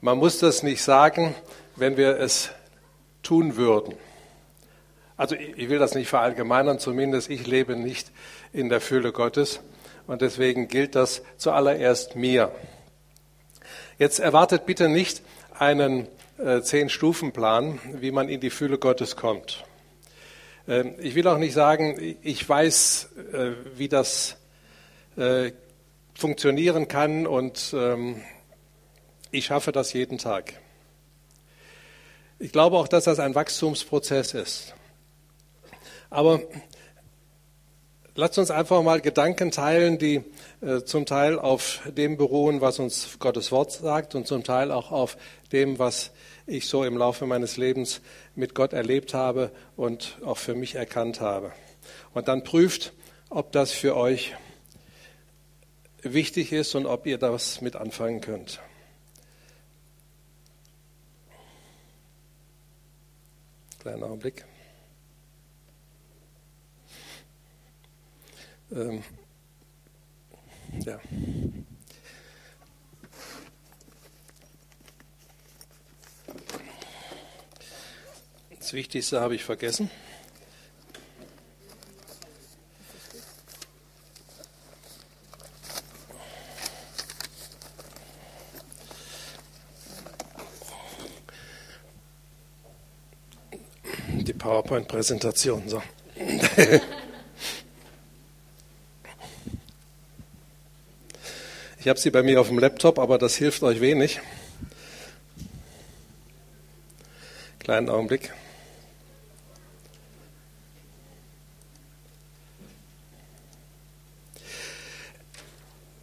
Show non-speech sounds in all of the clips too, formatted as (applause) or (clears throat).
Man muss das nicht sagen, wenn wir es tun würden. Also ich will das nicht verallgemeinern, zumindest ich lebe nicht in der Fülle Gottes und deswegen gilt das zuallererst mir. Jetzt erwartet bitte nicht einen äh, Zehn-Stufen-Plan, wie man in die Fülle Gottes kommt. Ähm, ich will auch nicht sagen, ich weiß, äh, wie das äh, funktionieren kann und ähm, ich schaffe das jeden Tag. Ich glaube auch, dass das ein Wachstumsprozess ist. Aber lasst uns einfach mal Gedanken teilen, die äh, zum Teil auf dem beruhen, was uns Gottes Wort sagt und zum Teil auch auf dem, was ich so im Laufe meines Lebens mit Gott erlebt habe und auch für mich erkannt habe. Und dann prüft, ob das für euch wichtig ist und ob ihr das mit anfangen könnt. Kleinen Augenblick. Ähm, ja. Das Wichtigste habe ich vergessen. Die PowerPoint-Präsentation. So. Ich habe sie bei mir auf dem Laptop, aber das hilft euch wenig. Kleinen Augenblick.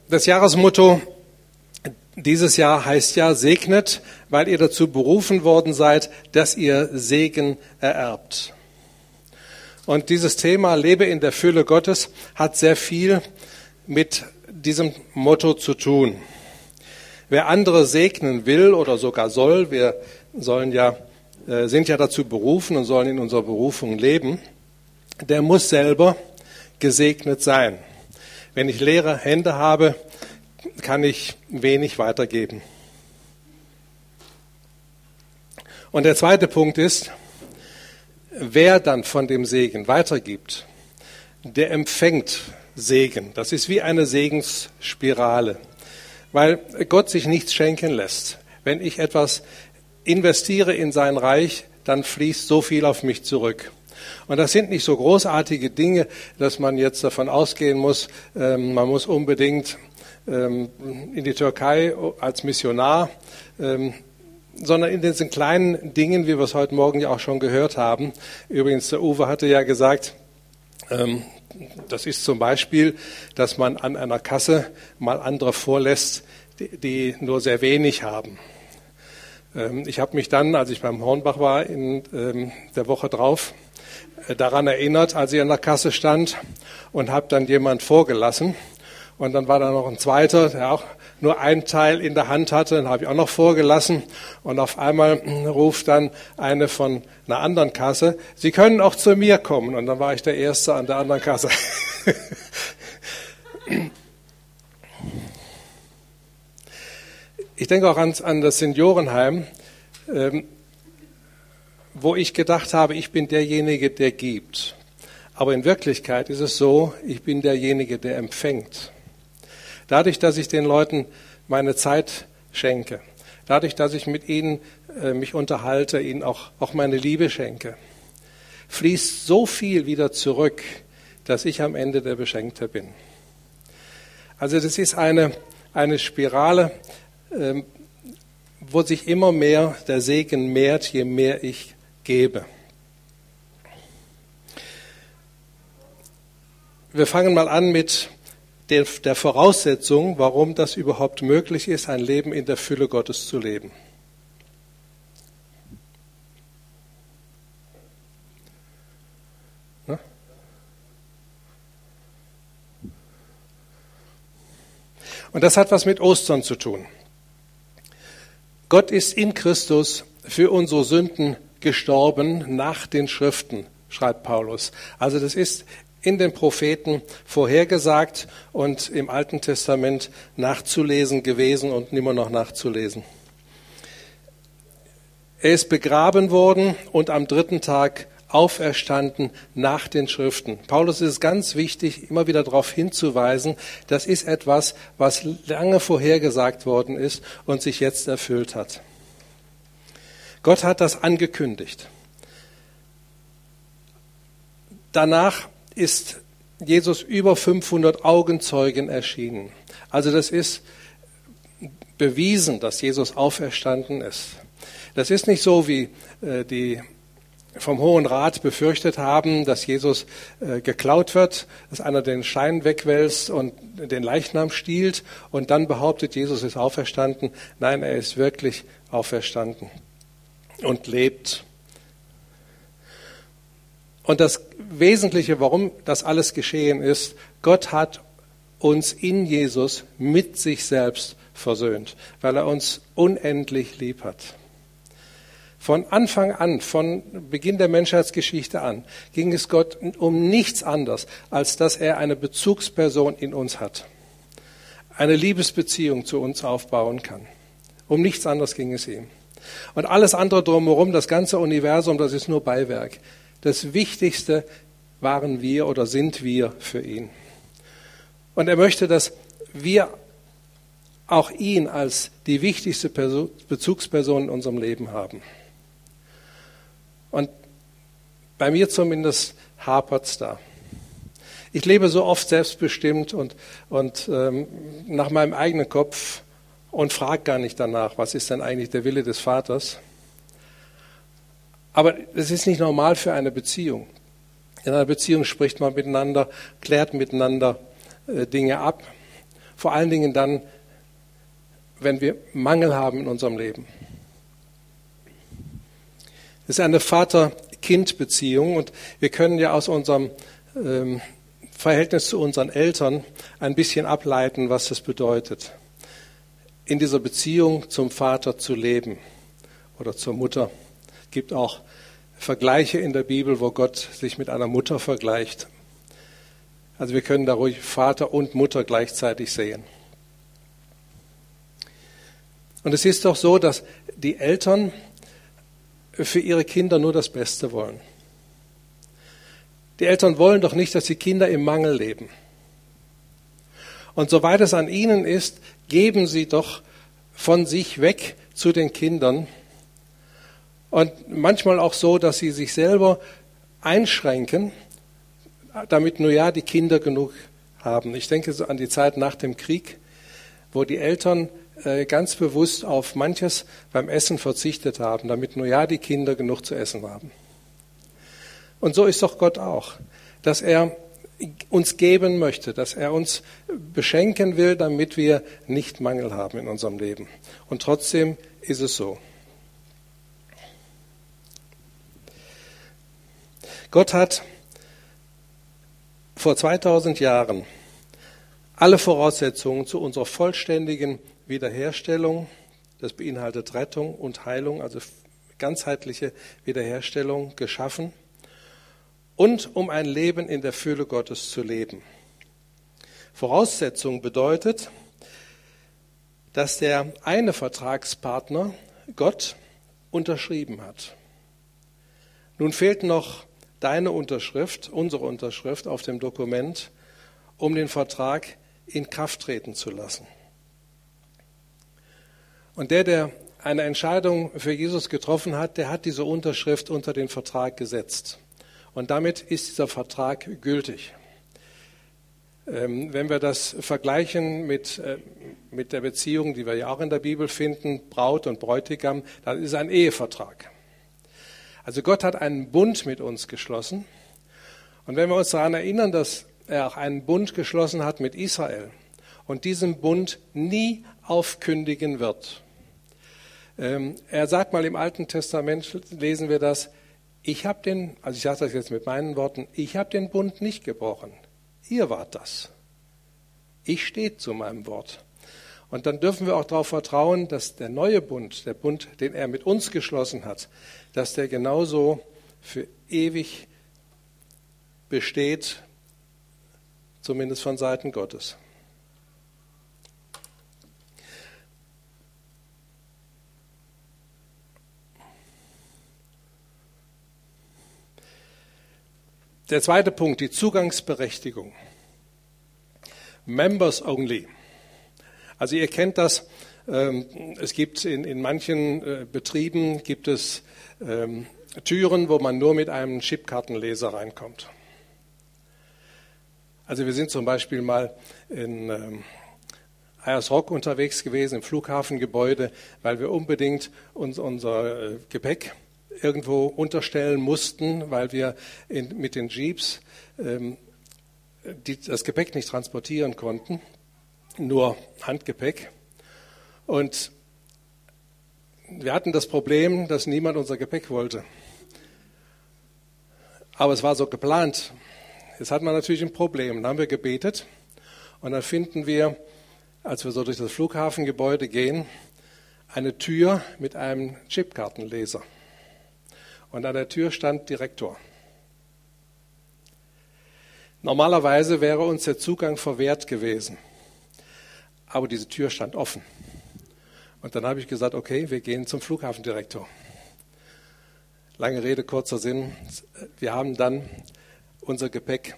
Das Jahresmotto dieses Jahr heißt ja, segnet, weil ihr dazu berufen worden seid, dass ihr Segen ererbt. Und dieses Thema Lebe in der Fülle Gottes hat sehr viel mit diesem Motto zu tun. Wer andere segnen will oder sogar soll, wir sollen ja, äh, sind ja dazu berufen und sollen in unserer Berufung leben, der muss selber gesegnet sein. Wenn ich leere Hände habe, kann ich wenig weitergeben. Und der zweite Punkt ist, wer dann von dem Segen weitergibt, der empfängt Segen. Das ist wie eine Segensspirale, weil Gott sich nichts schenken lässt. Wenn ich etwas investiere in sein Reich, dann fließt so viel auf mich zurück. Und das sind nicht so großartige Dinge, dass man jetzt davon ausgehen muss, ähm, man muss unbedingt in die Türkei als Missionar, ähm, sondern in diesen kleinen Dingen, wie wir es heute Morgen ja auch schon gehört haben. Übrigens, der Uwe hatte ja gesagt, ähm, das ist zum Beispiel, dass man an einer Kasse mal andere vorlässt, die, nur sehr wenig haben. Ähm, ich habe mich dann, als ich beim Hornbach war, in ähm, der Woche drauf, äh, daran erinnert, als ich an der Kasse stand und habe dann jemand vorgelassen. Und dann war da noch ein zweiter, der auch nur ein Teil in der Hand hatte, den habe ich auch noch vorgelassen. Und auf einmal ruft dann eine von einer anderen Kasse, Sie können auch zu mir kommen. Und dann war ich der Erste an der anderen Kasse. ich denke auch an, an das Seniorenheim, ähm, wo ich gedacht habe, ich bin derjenige, der gibt. Aber in Wirklichkeit ist es so, ich bin derjenige, der empfängt. Dadurch, dass ich den Leuten meine Zeit schenke, dadurch, dass ich mit ihnen äh, mich unterhalte, ihnen auch, auch meine Liebe schenke, fließt so viel wieder zurück, dass ich am Ende der Beschenkte bin. Also das ist eine, eine Spirale, ähm, wo sich immer mehr der Segen mehrt, je mehr ich gebe. Wir fangen mal an mit der, der Voraussetzung, warum das überhaupt möglich ist, ein Leben in der Fülle Gottes zu leben. Und das hat was mit Ostern zu tun. Gott ist in Christus für unsere Sünden gestorben nach den Schriften, schreibt Paulus. Also das ist in den Propheten vorhergesagt und im Alten Testament nachzulesen gewesen und nimmer noch nachzulesen. Er ist begraben worden und am dritten Tag auferstanden nach den Schriften. Paulus ist ganz wichtig, immer wieder darauf hinzuweisen, das ist etwas, was lange vorhergesagt worden ist und sich jetzt erfüllt hat. Gott hat das angekündigt. Danach ist Jesus über 500 Augenzeugen erschienen. Also das ist bewiesen, dass Jesus auferstanden ist. Das ist nicht so, wie äh, die vom Hohen Rat befürchtet haben, dass Jesus äh, geklaut wird, dass einer den Schein wegwälzt und den Leichnam stiehlt und dann behauptet, Jesus ist auferstanden. Nein, er ist wirklich auferstanden und lebt. Und das Wesentliche, warum das alles geschehen ist, Gott hat uns in Jesus mit sich selbst versöhnt, weil er uns unendlich lieb hat. Von Anfang an, von Beginn der Menschheitsgeschichte an, ging es Gott um nichts anderes, als dass er eine Bezugsperson in uns hat, eine Liebesbeziehung zu uns aufbauen kann. Um nichts anderes ging es ihm. Und alles andere drumherum, das ganze Universum, das ist nur Beiwerk. Das Wichtigste waren wir oder sind wir für ihn. Und er möchte, dass wir auch ihn als die wichtigste Bezugsperson in unserem Leben haben. Und bei mir zumindest hapert es da. Ich lebe so oft selbstbestimmt und, und ähm, nach meinem eigenen Kopf und frage gar nicht danach, was ist denn eigentlich der Wille des Vaters. Aber es ist nicht normal für eine Beziehung. In einer Beziehung spricht man miteinander, klärt miteinander äh, Dinge ab. Vor allen Dingen dann, wenn wir Mangel haben in unserem Leben. Es ist eine Vater-Kind-Beziehung und wir können ja aus unserem ähm, Verhältnis zu unseren Eltern ein bisschen ableiten, was das bedeutet, in dieser Beziehung zum Vater zu leben oder zur Mutter. Es gibt auch Vergleiche in der Bibel, wo Gott sich mit einer Mutter vergleicht. Also wir können da ruhig Vater und Mutter gleichzeitig sehen. Und es ist doch so, dass die Eltern für ihre Kinder nur das Beste wollen. Die Eltern wollen doch nicht, dass die Kinder im Mangel leben. Und soweit es an ihnen ist, geben sie doch von sich weg zu den Kindern. Und manchmal auch so, dass sie sich selber einschränken, damit nur ja die Kinder genug haben. Ich denke so an die Zeit nach dem Krieg, wo die Eltern äh, ganz bewusst auf manches beim Essen verzichtet haben, damit nur ja die Kinder genug zu essen haben. Und so ist doch Gott auch, dass er uns geben möchte, dass er uns beschenken will, damit wir nicht Mangel haben in unserem Leben. Und trotzdem ist es so. Gott hat vor 2000 Jahren alle Voraussetzungen zu unserer vollständigen Wiederherstellung, das beinhaltet Rettung und Heilung, also ganzheitliche Wiederherstellung geschaffen und um ein Leben in der Fülle Gottes zu leben. Voraussetzung bedeutet, dass der eine Vertragspartner Gott unterschrieben hat. Nun fehlt noch deine Unterschrift, unsere Unterschrift auf dem Dokument, um den Vertrag in Kraft treten zu lassen. Und der, der eine Entscheidung für Jesus getroffen hat, der hat diese Unterschrift unter den Vertrag gesetzt. Und damit ist dieser Vertrag gültig. Ähm, wenn wir das vergleichen mit, äh, mit der Beziehung, die wir ja auch in der Bibel finden, Braut und Bräutigam, dann ist es ein Ehevertrag. Also Gott hat einen Bund mit uns geschlossen. Und wenn wir uns daran erinnern, dass er auch einen Bund geschlossen hat mit Israel und diesen Bund nie aufkündigen wird, ähm, er sagt mal im Alten Testament, lesen wir das, ich habe den, also ich sage das jetzt mit meinen Worten, ich habe den Bund nicht gebrochen. Ihr wart das. Ich stehe zu meinem Wort. Und dann dürfen wir auch darauf vertrauen, dass der neue Bund, der Bund, den er mit uns geschlossen hat, dass der genauso für ewig besteht, zumindest von Seiten Gottes. Der zweite Punkt, die Zugangsberechtigung. Members only. Also ihr kennt das, ähm, es gibt in, in manchen äh, Betrieben gibt es ähm, Türen, wo man nur mit einem Chipkartenleser reinkommt. Also wir sind zum Beispiel mal in ähm, Eiersrock unterwegs gewesen, im Flughafengebäude, weil wir unbedingt uns, unser äh, Gepäck irgendwo unterstellen mussten, weil wir in, mit den Jeeps ähm, die, das Gepäck nicht transportieren konnten, nur Handgepäck. Und wir hatten das Problem, dass niemand unser Gepäck wollte. Aber es war so geplant. Jetzt hat man natürlich ein Problem. Dann haben wir gebetet und dann finden wir, als wir so durch das Flughafengebäude gehen, eine Tür mit einem Chipkartenleser. Und an der Tür stand Direktor. Normalerweise wäre uns der Zugang verwehrt gewesen. Aber diese Tür stand offen. Und dann habe ich gesagt, okay, wir gehen zum Flughafendirektor. Lange Rede, kurzer Sinn. Wir haben dann unser Gepäck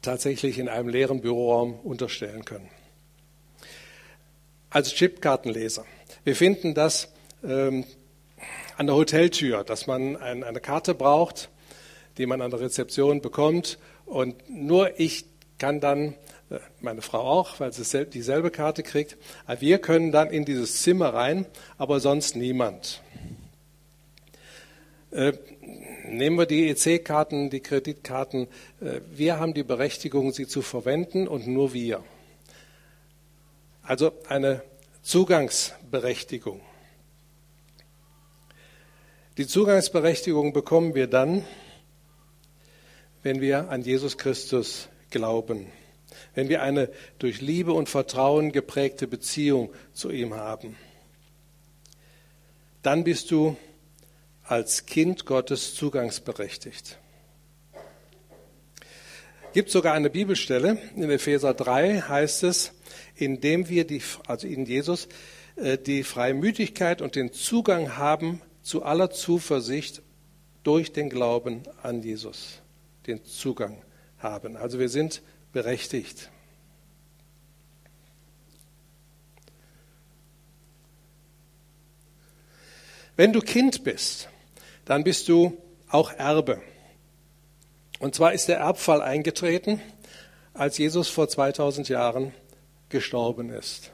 tatsächlich in einem leeren Büroraum unterstellen können. Als Chipkartenleser. Wir finden das ähm, an der Hoteltür, dass man ein, eine Karte braucht, die man an der Rezeption bekommt. Und nur ich kann dann, meine Frau auch, weil sie dieselbe Karte kriegt, wir können dann in dieses Zimmer rein, aber sonst niemand. Äh, nehmen wir die EC-Karten, die Kreditkarten. Äh, wir haben die Berechtigung, sie zu verwenden und nur wir. Also eine Zugangsberechtigung. Die Zugangsberechtigung bekommen wir dann, wenn wir an Jesus Christus glauben, wenn wir eine durch Liebe und Vertrauen geprägte Beziehung zu ihm haben. Dann bist du als Kind Gottes zugangsberechtigt. Gibt sogar eine Bibelstelle, in Epheser 3 heißt es, indem wir die, also in Jesus, äh, die Freimütigkeit und den Zugang haben zu aller Zuversicht durch den Glauben an Jesus, den Zugang haben. Also wir sind berechtigt. Wenn du Kind bist, dann bist du auch Erbe. Und zwar ist der Erbfall eingetreten, als Jesus vor 2000 Jahren gestorben ist.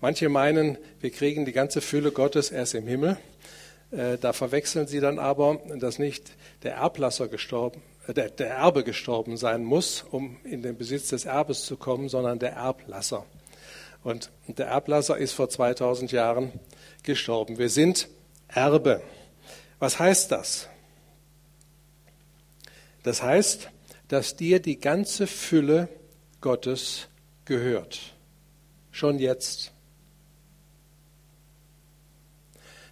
Manche meinen, wir kriegen die ganze Fülle Gottes erst im Himmel. Äh, da verwechseln sie dann aber, dass nicht der Erblasser gestorben, der, der Erbe gestorben sein muss, um in den Besitz des Erbes zu kommen, sondern der Erblasser. Und der Erblasser ist vor 2000 Jahren gestorben. Wir sind Erbe. Was heißt das? Das heißt, dass dir die ganze Fülle Gottes gehört. Schon jetzt.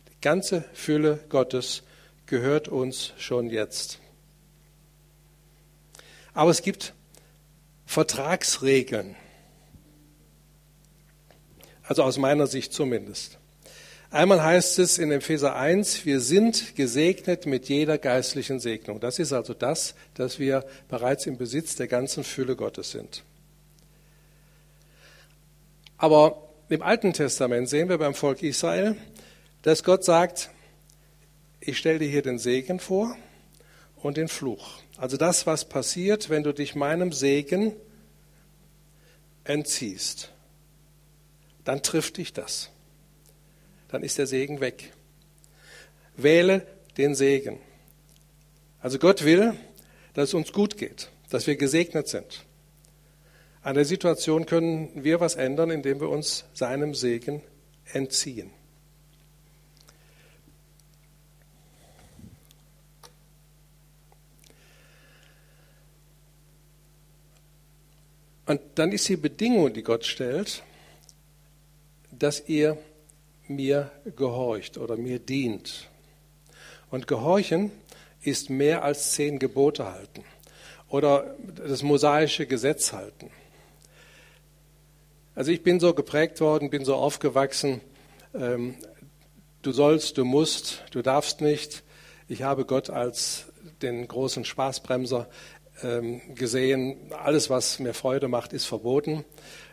Die ganze Fülle Gottes gehört uns schon jetzt. Aber es gibt Vertragsregeln. Also aus meiner Sicht zumindest. Einmal heißt es in Epheser 1, wir sind gesegnet mit jeder geistlichen Segnung. Das ist also das, dass wir bereits im Besitz der ganzen Fülle Gottes sind. Aber im Alten Testament sehen wir beim Volk Israel, dass Gott sagt, ich stelle dir hier den Segen vor und den Fluch. Also das, was passiert, wenn du dich meinem Segen entziehst, dann trifft dich das dann ist der Segen weg. Wähle den Segen. Also Gott will, dass es uns gut geht, dass wir gesegnet sind. An der Situation können wir was ändern, indem wir uns seinem Segen entziehen. Und dann ist die Bedingung, die Gott stellt, dass ihr mir gehorcht oder mir dient. Und gehorchen ist mehr als zehn Gebote halten oder das mosaische Gesetz halten. Also ich bin so geprägt worden, bin so aufgewachsen, ähm, du sollst, du musst, du darfst nicht. Ich habe Gott als den großen Spaßbremser gesehen, alles, was mir Freude macht, ist verboten.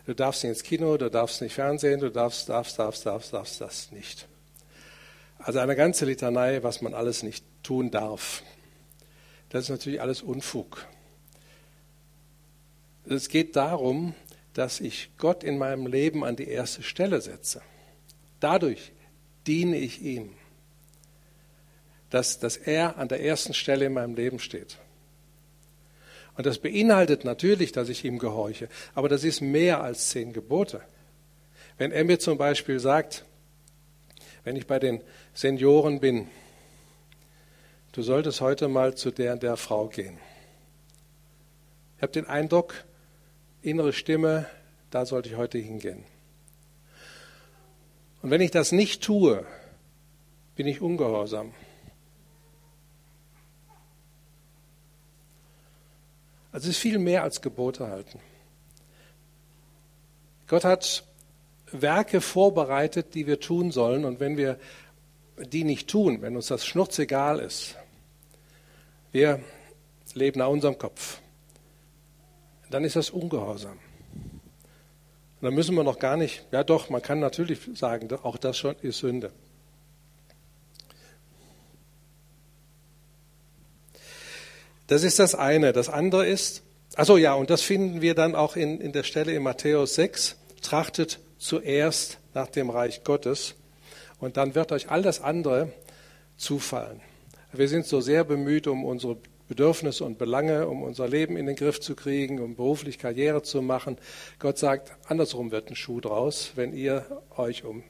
Du darfst nicht ins Kino, du darfst nicht Fernsehen, du darfst, darfst, darfst, darfst, darfst das nicht. Also eine ganze Litanei, was man alles nicht tun darf. Das ist natürlich alles Unfug. Es geht darum, dass ich Gott in meinem Leben an die erste Stelle setze. Dadurch diene ich ihm, dass, dass er an der ersten Stelle in meinem Leben steht. Und das beinhaltet natürlich, dass ich ihm gehorche, aber das ist mehr als zehn Gebote. Wenn er mir zum Beispiel sagt, wenn ich bei den Senioren bin, du solltest heute mal zu der und der Frau gehen. Ich habe den Eindruck, innere Stimme, da sollte ich heute hingehen. Und wenn ich das nicht tue, bin ich ungehorsam. Also es ist viel mehr als Gebote halten. Gott hat Werke vorbereitet, die wir tun sollen. Und wenn wir die nicht tun, wenn uns das schnurzegal ist, wir leben nach unserem Kopf, dann ist das Ungehorsam. Und dann müssen wir noch gar nicht, ja doch, man kann natürlich sagen, auch das schon ist Sünde. Das ist das eine. Das andere ist, also ja, und das finden wir dann auch in, in der Stelle in Matthäus 6, trachtet zuerst nach dem Reich Gottes und dann wird euch all das andere zufallen. Wir sind so sehr bemüht, um unsere Bedürfnisse und Belange, um unser Leben in den Griff zu kriegen, um beruflich Karriere zu machen. Gott sagt, andersrum wird ein Schuh draus. Wenn ihr euch um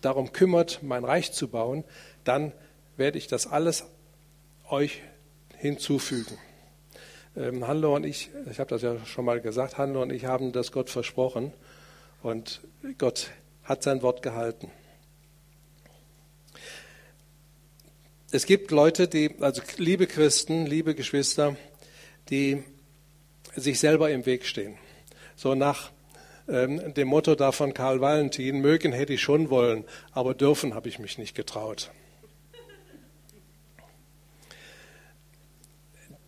darum kümmert, mein Reich zu bauen, dann werde ich das alles euch hinzufügen. Ähm, Hanlo und ich, ich habe das ja schon mal gesagt, Hanlo und ich haben das Gott versprochen und Gott hat sein Wort gehalten. Es gibt Leute, die, also liebe Christen, liebe Geschwister, die sich selber im Weg stehen. So nach ähm, dem Motto da von Karl Valentin, mögen hätte ich schon wollen, aber dürfen habe ich mich nicht getraut.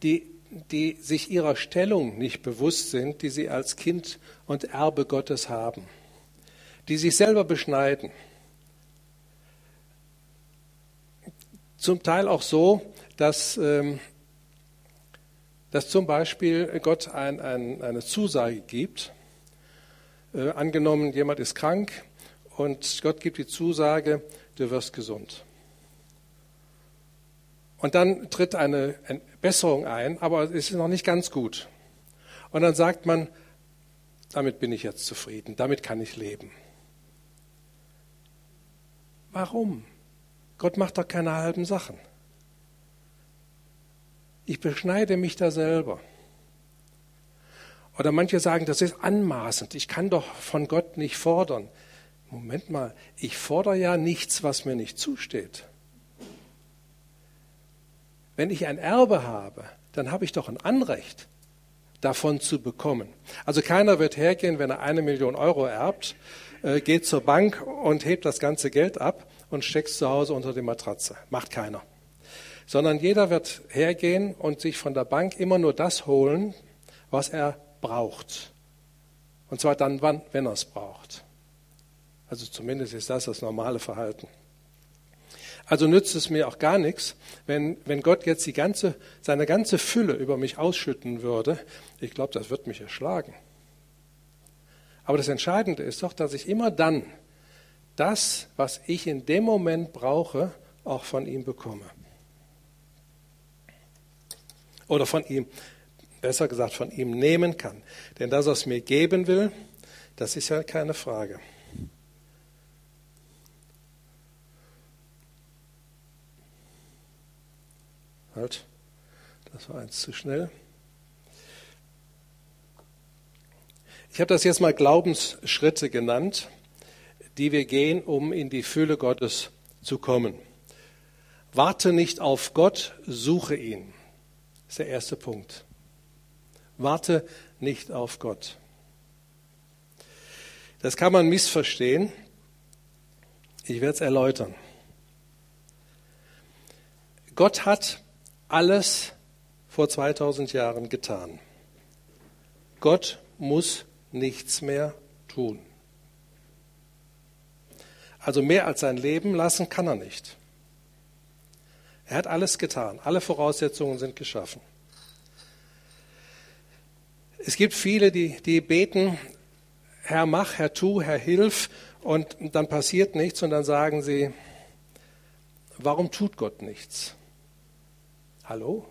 Die, die sich ihrer Stellung nicht bewusst sind, die sie als Kind und Erbe Gottes haben, die sich selber beschneiden. Zum Teil auch so, dass, ähm, dass zum Beispiel Gott ein, ein, eine Zusage gibt. Äh, angenommen, jemand ist krank und Gott gibt die Zusage, du wirst gesund. Und dann tritt eine Besserung ein, aber es ist noch nicht ganz gut. Und dann sagt man, damit bin ich jetzt zufrieden, damit kann ich leben. Warum? Gott macht doch keine halben Sachen. Ich beschneide mich da selber. Oder manche sagen, das ist anmaßend, ich kann doch von Gott nicht fordern. Moment mal, ich fordere ja nichts, was mir nicht zusteht. Wenn ich ein Erbe habe, dann habe ich doch ein Anrecht, davon zu bekommen. Also keiner wird hergehen, wenn er eine Million Euro erbt, äh, geht zur Bank und hebt das ganze Geld ab und steckt es zu Hause unter die Matratze. Macht keiner. Sondern jeder wird hergehen und sich von der Bank immer nur das holen, was er braucht. Und zwar dann, wann, wenn er es braucht. Also zumindest ist das das normale Verhalten. Also nützt es mir auch gar nichts, wenn, wenn Gott jetzt die ganze, seine ganze Fülle über mich ausschütten würde. Ich glaube, das wird mich erschlagen. Aber das Entscheidende ist doch, dass ich immer dann das, was ich in dem Moment brauche, auch von ihm bekomme. Oder von ihm, besser gesagt, von ihm nehmen kann. Denn das, was mir geben will, das ist ja keine Frage. Halt, das war eins zu schnell. Ich habe das jetzt mal Glaubensschritte genannt, die wir gehen, um in die Fülle Gottes zu kommen. Warte nicht auf Gott, suche ihn. Das ist der erste Punkt. Warte nicht auf Gott. Das kann man missverstehen. Ich werde es erläutern. Gott hat alles vor 2000 Jahren getan. Gott muss nichts mehr tun. Also mehr als sein Leben lassen kann er nicht. Er hat alles getan. Alle Voraussetzungen sind geschaffen. Es gibt viele, die, die beten, Herr mach, Herr tu, Herr hilf, und dann passiert nichts und dann sagen sie, warum tut Gott nichts? Hallo?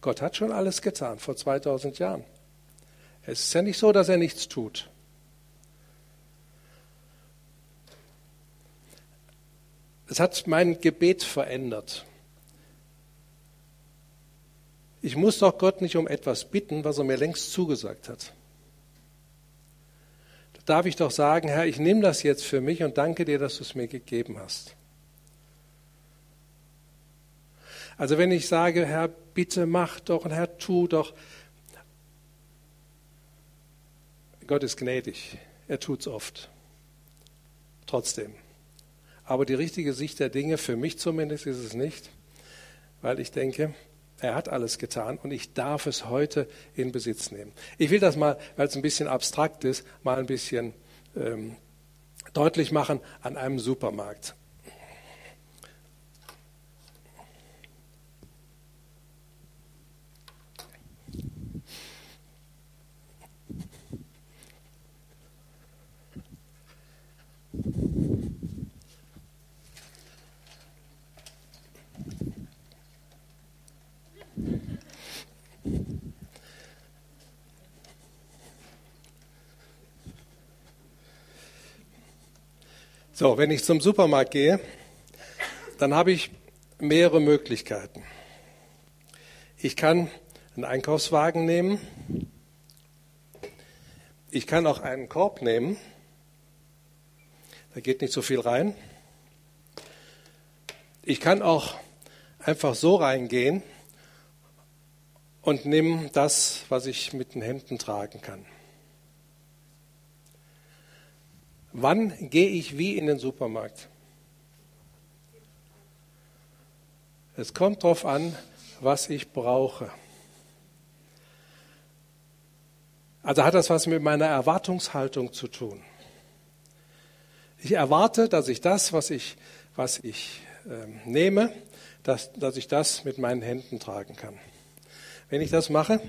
Gott hat schon alles getan vor 2000 Jahren. Es ist ja nicht so, dass er nichts tut. Es hat mein Gebet verändert. Ich muss doch Gott nicht um etwas bitten, was er mir längst zugesagt hat. Da darf ich doch sagen, Herr, ich nehme das jetzt für mich und danke dir, dass du es mir gegeben hast. Also wenn ich sage, Herr, bitte mach doch und Herr, tu doch, Gott ist gnädig, er tut es oft. Trotzdem. Aber die richtige Sicht der Dinge, für mich zumindest, ist es nicht, weil ich denke, er hat alles getan und ich darf es heute in Besitz nehmen. Ich will das mal, weil es ein bisschen abstrakt ist, mal ein bisschen ähm, deutlich machen an einem Supermarkt. So, wenn ich zum Supermarkt gehe, dann habe ich mehrere Möglichkeiten. Ich kann einen Einkaufswagen nehmen. Ich kann auch einen Korb nehmen. Da geht nicht so viel rein. Ich kann auch einfach so reingehen und nehme das, was ich mit den Händen tragen kann. Wann gehe ich wie in den Supermarkt? Es kommt darauf an, was ich brauche. Also hat das was mit meiner Erwartungshaltung zu tun. Ich erwarte, dass ich das, was ich, was ich äh, nehme, dass, dass ich das mit meinen Händen tragen kann. Wenn ich das mache,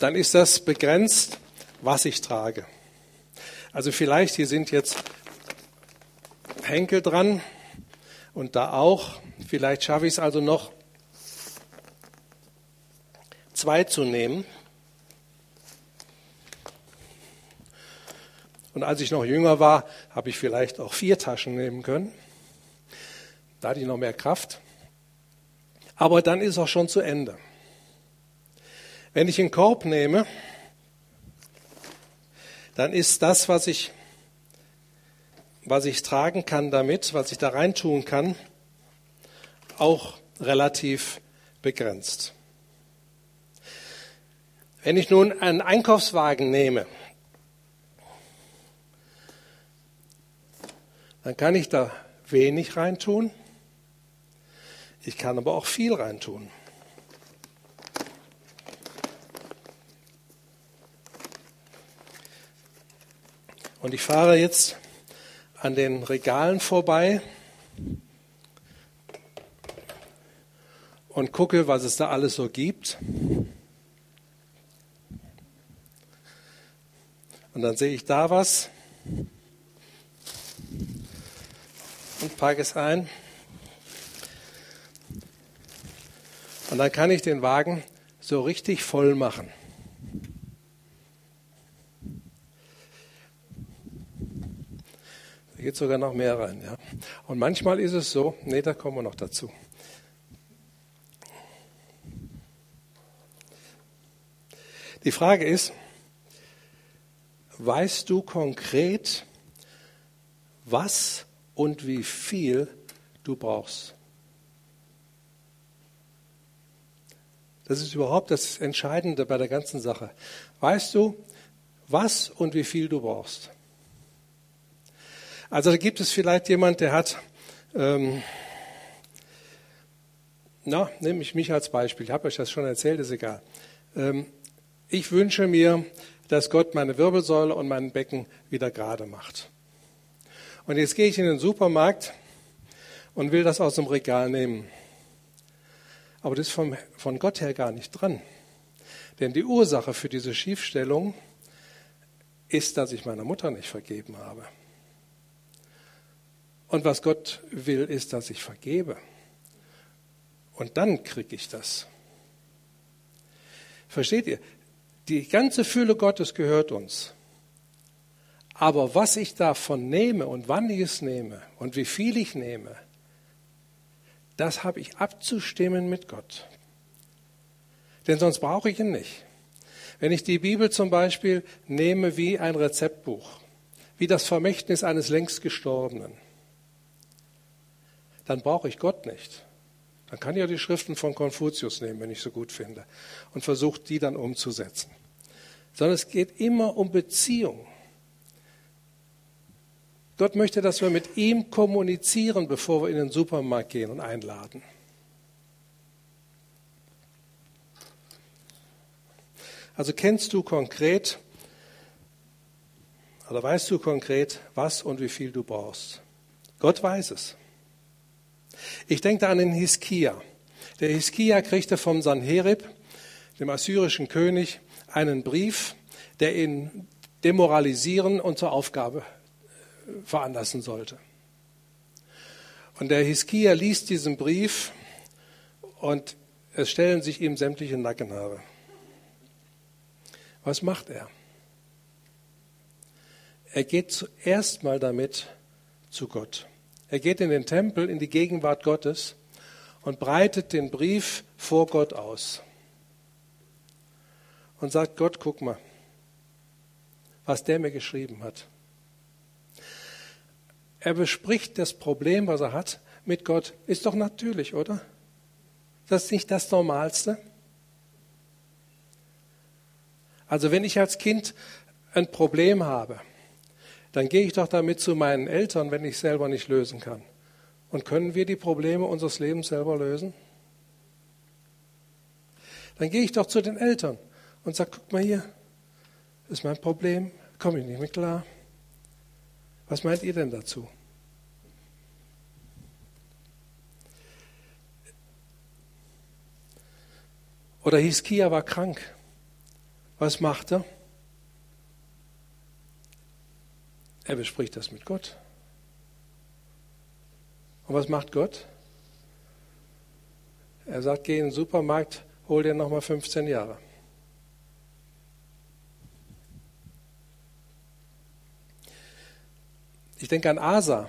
dann ist das begrenzt, was ich trage. Also vielleicht, hier sind jetzt Henkel dran und da auch. Vielleicht schaffe ich es also noch, zwei zu nehmen. Und als ich noch jünger war, habe ich vielleicht auch vier Taschen nehmen können. Da hatte ich noch mehr Kraft. Aber dann ist auch schon zu Ende. Wenn ich einen Korb nehme, dann ist das, was ich, was ich tragen kann damit, was ich da reintun kann, auch relativ begrenzt. Wenn ich nun einen Einkaufswagen nehme, dann kann ich da wenig reintun. Ich kann aber auch viel reintun. Und ich fahre jetzt an den Regalen vorbei und gucke, was es da alles so gibt. Und dann sehe ich da was und packe es ein. Und dann kann ich den Wagen so richtig voll machen. Da geht sogar noch mehr rein. Ja. Und manchmal ist es so, nee, da kommen wir noch dazu. Die Frage ist, weißt du konkret, was und wie viel du brauchst? Das ist überhaupt das Entscheidende bei der ganzen Sache. Weißt du, was und wie viel du brauchst? Also da gibt es vielleicht jemand, der hat, ähm, na, nehme ich mich als Beispiel, ich habe euch das schon erzählt, ist egal. Ähm, ich wünsche mir, dass Gott meine Wirbelsäule und mein Becken wieder gerade macht. Und jetzt gehe ich in den Supermarkt und will das aus dem Regal nehmen. Aber das ist vom, von Gott her gar nicht dran. Denn die Ursache für diese Schiefstellung ist, dass ich meiner Mutter nicht vergeben habe. Und was Gott will, ist, dass ich vergebe. Und dann kriege ich das. Versteht ihr? Die ganze Fülle Gottes gehört uns. Aber was ich davon nehme und wann ich es nehme und wie viel ich nehme, das habe ich abzustimmen mit Gott. Denn sonst brauche ich ihn nicht. Wenn ich die Bibel zum Beispiel nehme wie ein Rezeptbuch, wie das Vermächtnis eines längst Gestorbenen, dann brauche ich Gott nicht. Dann kann ich ja die Schriften von Konfuzius nehmen, wenn ich so gut finde, und versuche die dann umzusetzen. Sondern es geht immer um Beziehung. Gott möchte, dass wir mit ihm kommunizieren, bevor wir in den Supermarkt gehen und einladen. Also kennst du konkret oder weißt du konkret, was und wie viel du brauchst? Gott weiß es. Ich denke an den Hiskia. Der Hiskia kriegte vom Sanherib, dem assyrischen König, einen Brief, der ihn demoralisieren und zur Aufgabe veranlassen sollte. Und der Hiskia liest diesen Brief und es stellen sich ihm sämtliche Nackenhaare. Was macht er? Er geht zuerst mal damit zu Gott. Er geht in den Tempel, in die Gegenwart Gottes und breitet den Brief vor Gott aus. Und sagt, Gott, guck mal, was der mir geschrieben hat. Er bespricht das Problem, was er hat, mit Gott. Ist doch natürlich, oder? Das ist nicht das Normalste. Also wenn ich als Kind ein Problem habe, dann gehe ich doch damit zu meinen Eltern, wenn ich es selber nicht lösen kann. Und können wir die Probleme unseres Lebens selber lösen? Dann gehe ich doch zu den Eltern und sage, guck mal hier, ist mein Problem, komme ich nicht mehr klar. Was meint ihr denn dazu? Oder Hiskia war krank. Was macht er? Er bespricht das mit Gott. Und was macht Gott? Er sagt, geh in den Supermarkt, hol dir nochmal 15 Jahre. Ich denke an Asa.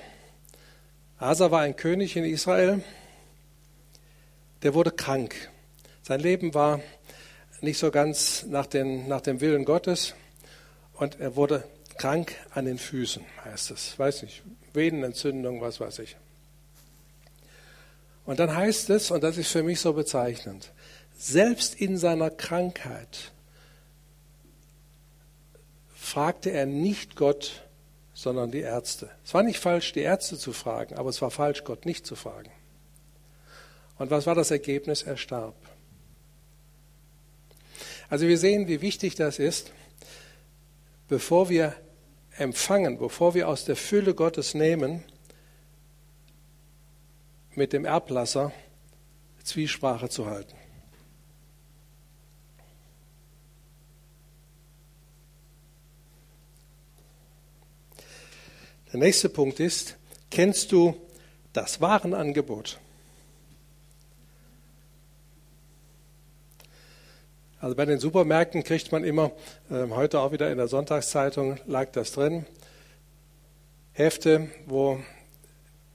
Asa war ein König in Israel, der wurde krank. Sein Leben war nicht so ganz nach, den, nach dem Willen Gottes und er wurde krank an den Füßen, heißt es. Weiß nicht, Venenentzündung, was weiß ich. Und dann heißt es, und das ist für mich so bezeichnend, selbst in seiner Krankheit fragte er nicht Gott, sondern die Ärzte. Es war nicht falsch, die Ärzte zu fragen, aber es war falsch, Gott nicht zu fragen. Und was war das Ergebnis? Er starb. Also wir sehen, wie wichtig das ist, bevor wir empfangen, bevor wir aus der Fülle Gottes nehmen, mit dem Erblasser Zwiesprache zu halten. Der nächste Punkt ist, kennst du das Warenangebot? Also bei den Supermärkten kriegt man immer, äh, heute auch wieder in der Sonntagszeitung lag das drin, Hefte, wo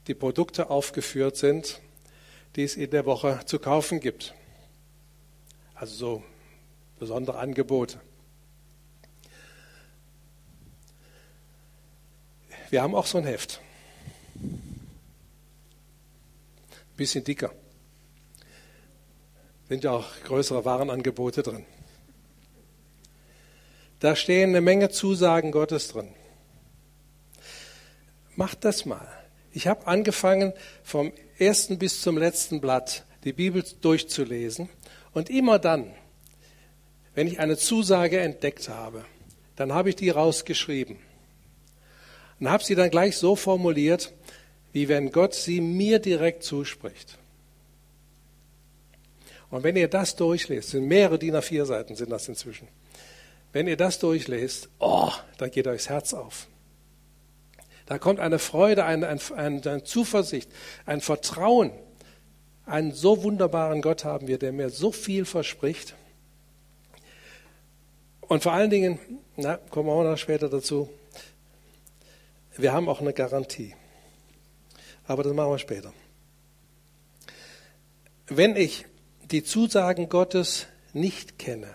die Produkte aufgeführt sind, die es in der Woche zu kaufen gibt. Also so besondere Angebote. Wir haben auch so ein Heft. Ein bisschen dicker. Sind ja auch größere Warenangebote drin. Da stehen eine Menge Zusagen Gottes drin. Macht das mal. Ich habe angefangen, vom ersten bis zum letzten Blatt die Bibel durchzulesen. Und immer dann, wenn ich eine Zusage entdeckt habe, dann habe ich die rausgeschrieben. Und habe sie dann gleich so formuliert, wie wenn Gott sie mir direkt zuspricht. Und wenn ihr das durchlest, sind mehrere DIN A4 Seiten sind das inzwischen. Wenn ihr das durchlest, oh, dann geht euch das Herz auf. Da kommt eine Freude, eine, eine, eine Zuversicht, ein Vertrauen. Einen so wunderbaren Gott haben wir, der mir so viel verspricht. Und vor allen Dingen, na, kommen wir auch noch später dazu, wir haben auch eine Garantie. Aber das machen wir später. Wenn ich die Zusagen Gottes nicht kenne,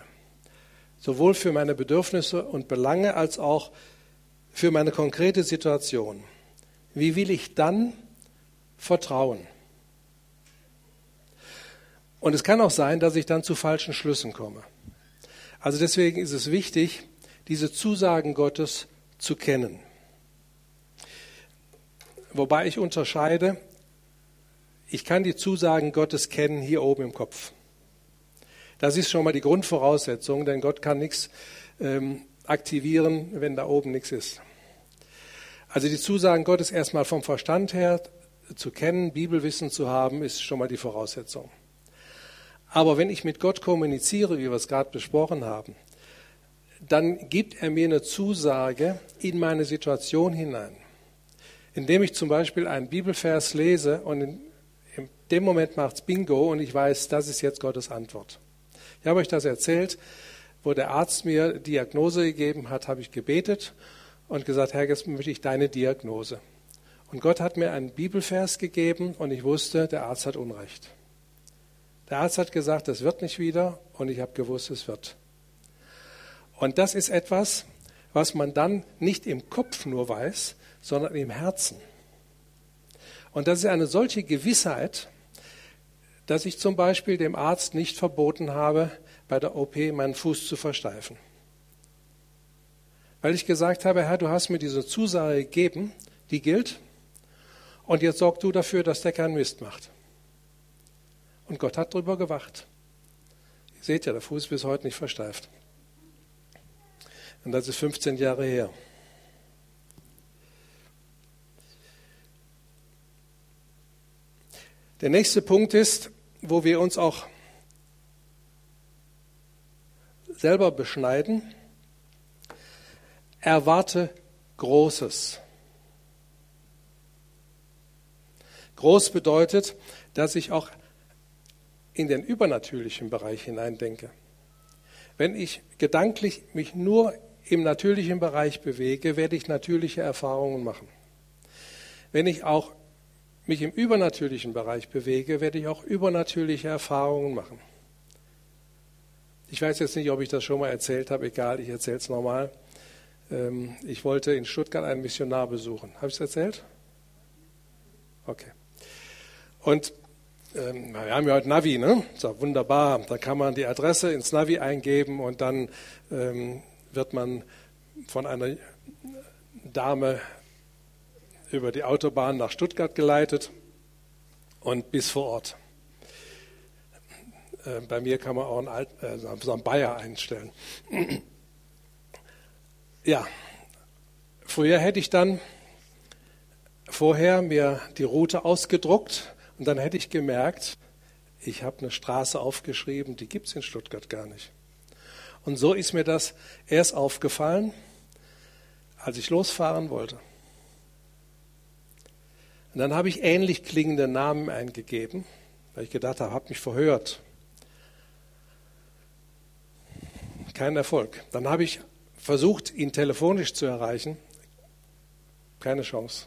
sowohl für meine Bedürfnisse und Belange als auch für meine konkrete Situation, wie will ich dann vertrauen? Und es kann auch sein, dass ich dann zu falschen Schlüssen komme. Also deswegen ist es wichtig, diese Zusagen Gottes zu kennen. Wobei ich unterscheide, ich kann die Zusagen Gottes kennen hier oben im Kopf. Das ist schon mal die Grundvoraussetzung, denn Gott kann nichts ähm, aktivieren, wenn da oben nichts ist. Also die Zusagen Gottes erstmal vom Verstand her zu kennen, Bibelwissen zu haben, ist schon mal die Voraussetzung. Aber wenn ich mit Gott kommuniziere, wie wir es gerade besprochen haben, dann gibt er mir eine Zusage in meine Situation hinein indem ich zum Beispiel einen Bibelvers lese und in, in dem Moment macht es Bingo und ich weiß, das ist jetzt Gottes Antwort. Ich habe euch das erzählt, wo der Arzt mir Diagnose gegeben hat, habe ich gebetet und gesagt, Herr, jetzt möchte ich deine Diagnose. Und Gott hat mir einen Bibelvers gegeben und ich wusste, der Arzt hat Unrecht. Der Arzt hat gesagt, es wird nicht wieder und ich habe gewusst, es wird. Und das ist etwas, was man dann nicht im Kopf nur weiß, sondern im Herzen. Und das ist eine solche Gewissheit, dass ich zum Beispiel dem Arzt nicht verboten habe, bei der OP meinen Fuß zu versteifen. Weil ich gesagt habe, Herr, du hast mir diese Zusage gegeben, die gilt, und jetzt sorg du dafür, dass der keinen Mist macht. Und Gott hat darüber gewacht. Ihr seht ja, der Fuß ist bis heute nicht versteift. Und das ist 15 Jahre her. Der nächste Punkt ist, wo wir uns auch selber beschneiden. Erwarte Großes. Groß bedeutet, dass ich auch in den übernatürlichen Bereich hineindenke. Wenn ich gedanklich mich nur im natürlichen Bereich bewege, werde ich natürliche Erfahrungen machen. Wenn ich auch mich im übernatürlichen Bereich bewege, werde ich auch übernatürliche Erfahrungen machen. Ich weiß jetzt nicht, ob ich das schon mal erzählt habe, egal, ich erzähle es nochmal. Ähm, ich wollte in Stuttgart einen Missionar besuchen. Habe ich es erzählt? Okay. Und ähm, wir haben ja heute Navi, ne? So, wunderbar. Da kann man die Adresse ins Navi eingeben und dann ähm, wird man von einer Dame über die Autobahn nach Stuttgart geleitet und bis vor Ort. Äh, bei mir kann man auch einen, Alt, äh, so einen Bayer einstellen. (clears throat) Ja, früher hätte ich dann vorher mir die Route ausgedruckt und dann hätte ich gemerkt, ich habe eine Straße aufgeschrieben, die gibt es in Stuttgart gar nicht. Und so ist mir das erst aufgefallen, als ich losfahren wollte. Und dann habe ich ähnlich klingende Namen eingegeben, weil ich gedacht habe, habe mich verhört. Kein Erfolg. Dann habe ich versucht, ihn telefonisch zu erreichen. Keine Chance.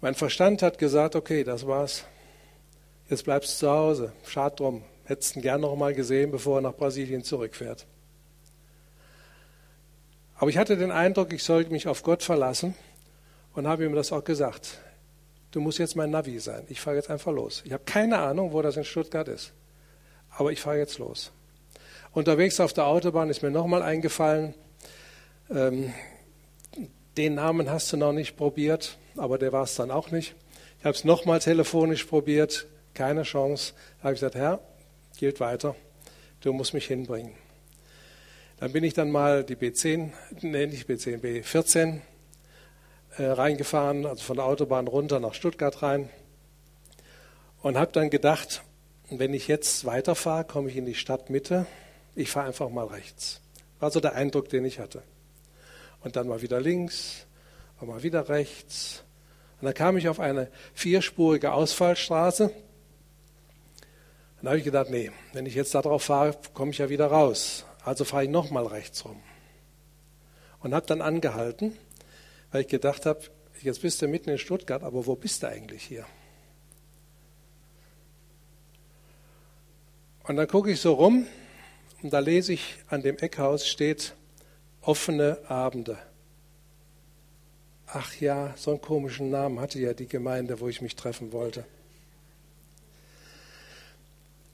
Mein Verstand hat gesagt, okay, das war's. Jetzt bleibst du zu Hause. Schad drum. Hättest ihn gern noch mal gesehen, bevor er nach Brasilien zurückfährt. Aber ich hatte den Eindruck, ich sollte mich auf Gott verlassen und habe ihm das auch gesagt. Du musst jetzt mein Navi sein. Ich fahre jetzt einfach los. Ich habe keine Ahnung, wo das in Stuttgart ist. Aber ich fahre jetzt los. Unterwegs auf der Autobahn ist mir nochmal eingefallen, ähm, den Namen hast du noch nicht probiert, aber der war es dann auch nicht. Ich habe es nochmal telefonisch probiert, keine Chance. Da habe ich gesagt, Herr, gilt weiter, du musst mich hinbringen. Dann bin ich dann mal die B10, nee, nicht B10, B14 äh, reingefahren, also von der Autobahn runter nach Stuttgart rein und habe dann gedacht, wenn ich jetzt weiterfahre, komme ich in die Stadtmitte, ich fahre einfach mal rechts. War so der Eindruck, den ich hatte. Und dann mal wieder links mal wieder rechts. Und dann kam ich auf eine vierspurige Ausfallstraße. Dann habe ich gedacht, nee, wenn ich jetzt darauf fahre, komme ich ja wieder raus. Also fahre ich nochmal rechts rum. Und habe dann angehalten, weil ich gedacht habe, jetzt bist du mitten in Stuttgart, aber wo bist du eigentlich hier? Und dann gucke ich so rum und da lese ich, an dem Eckhaus steht offene Abende. Ach ja, so einen komischen Namen hatte ja die Gemeinde, wo ich mich treffen wollte.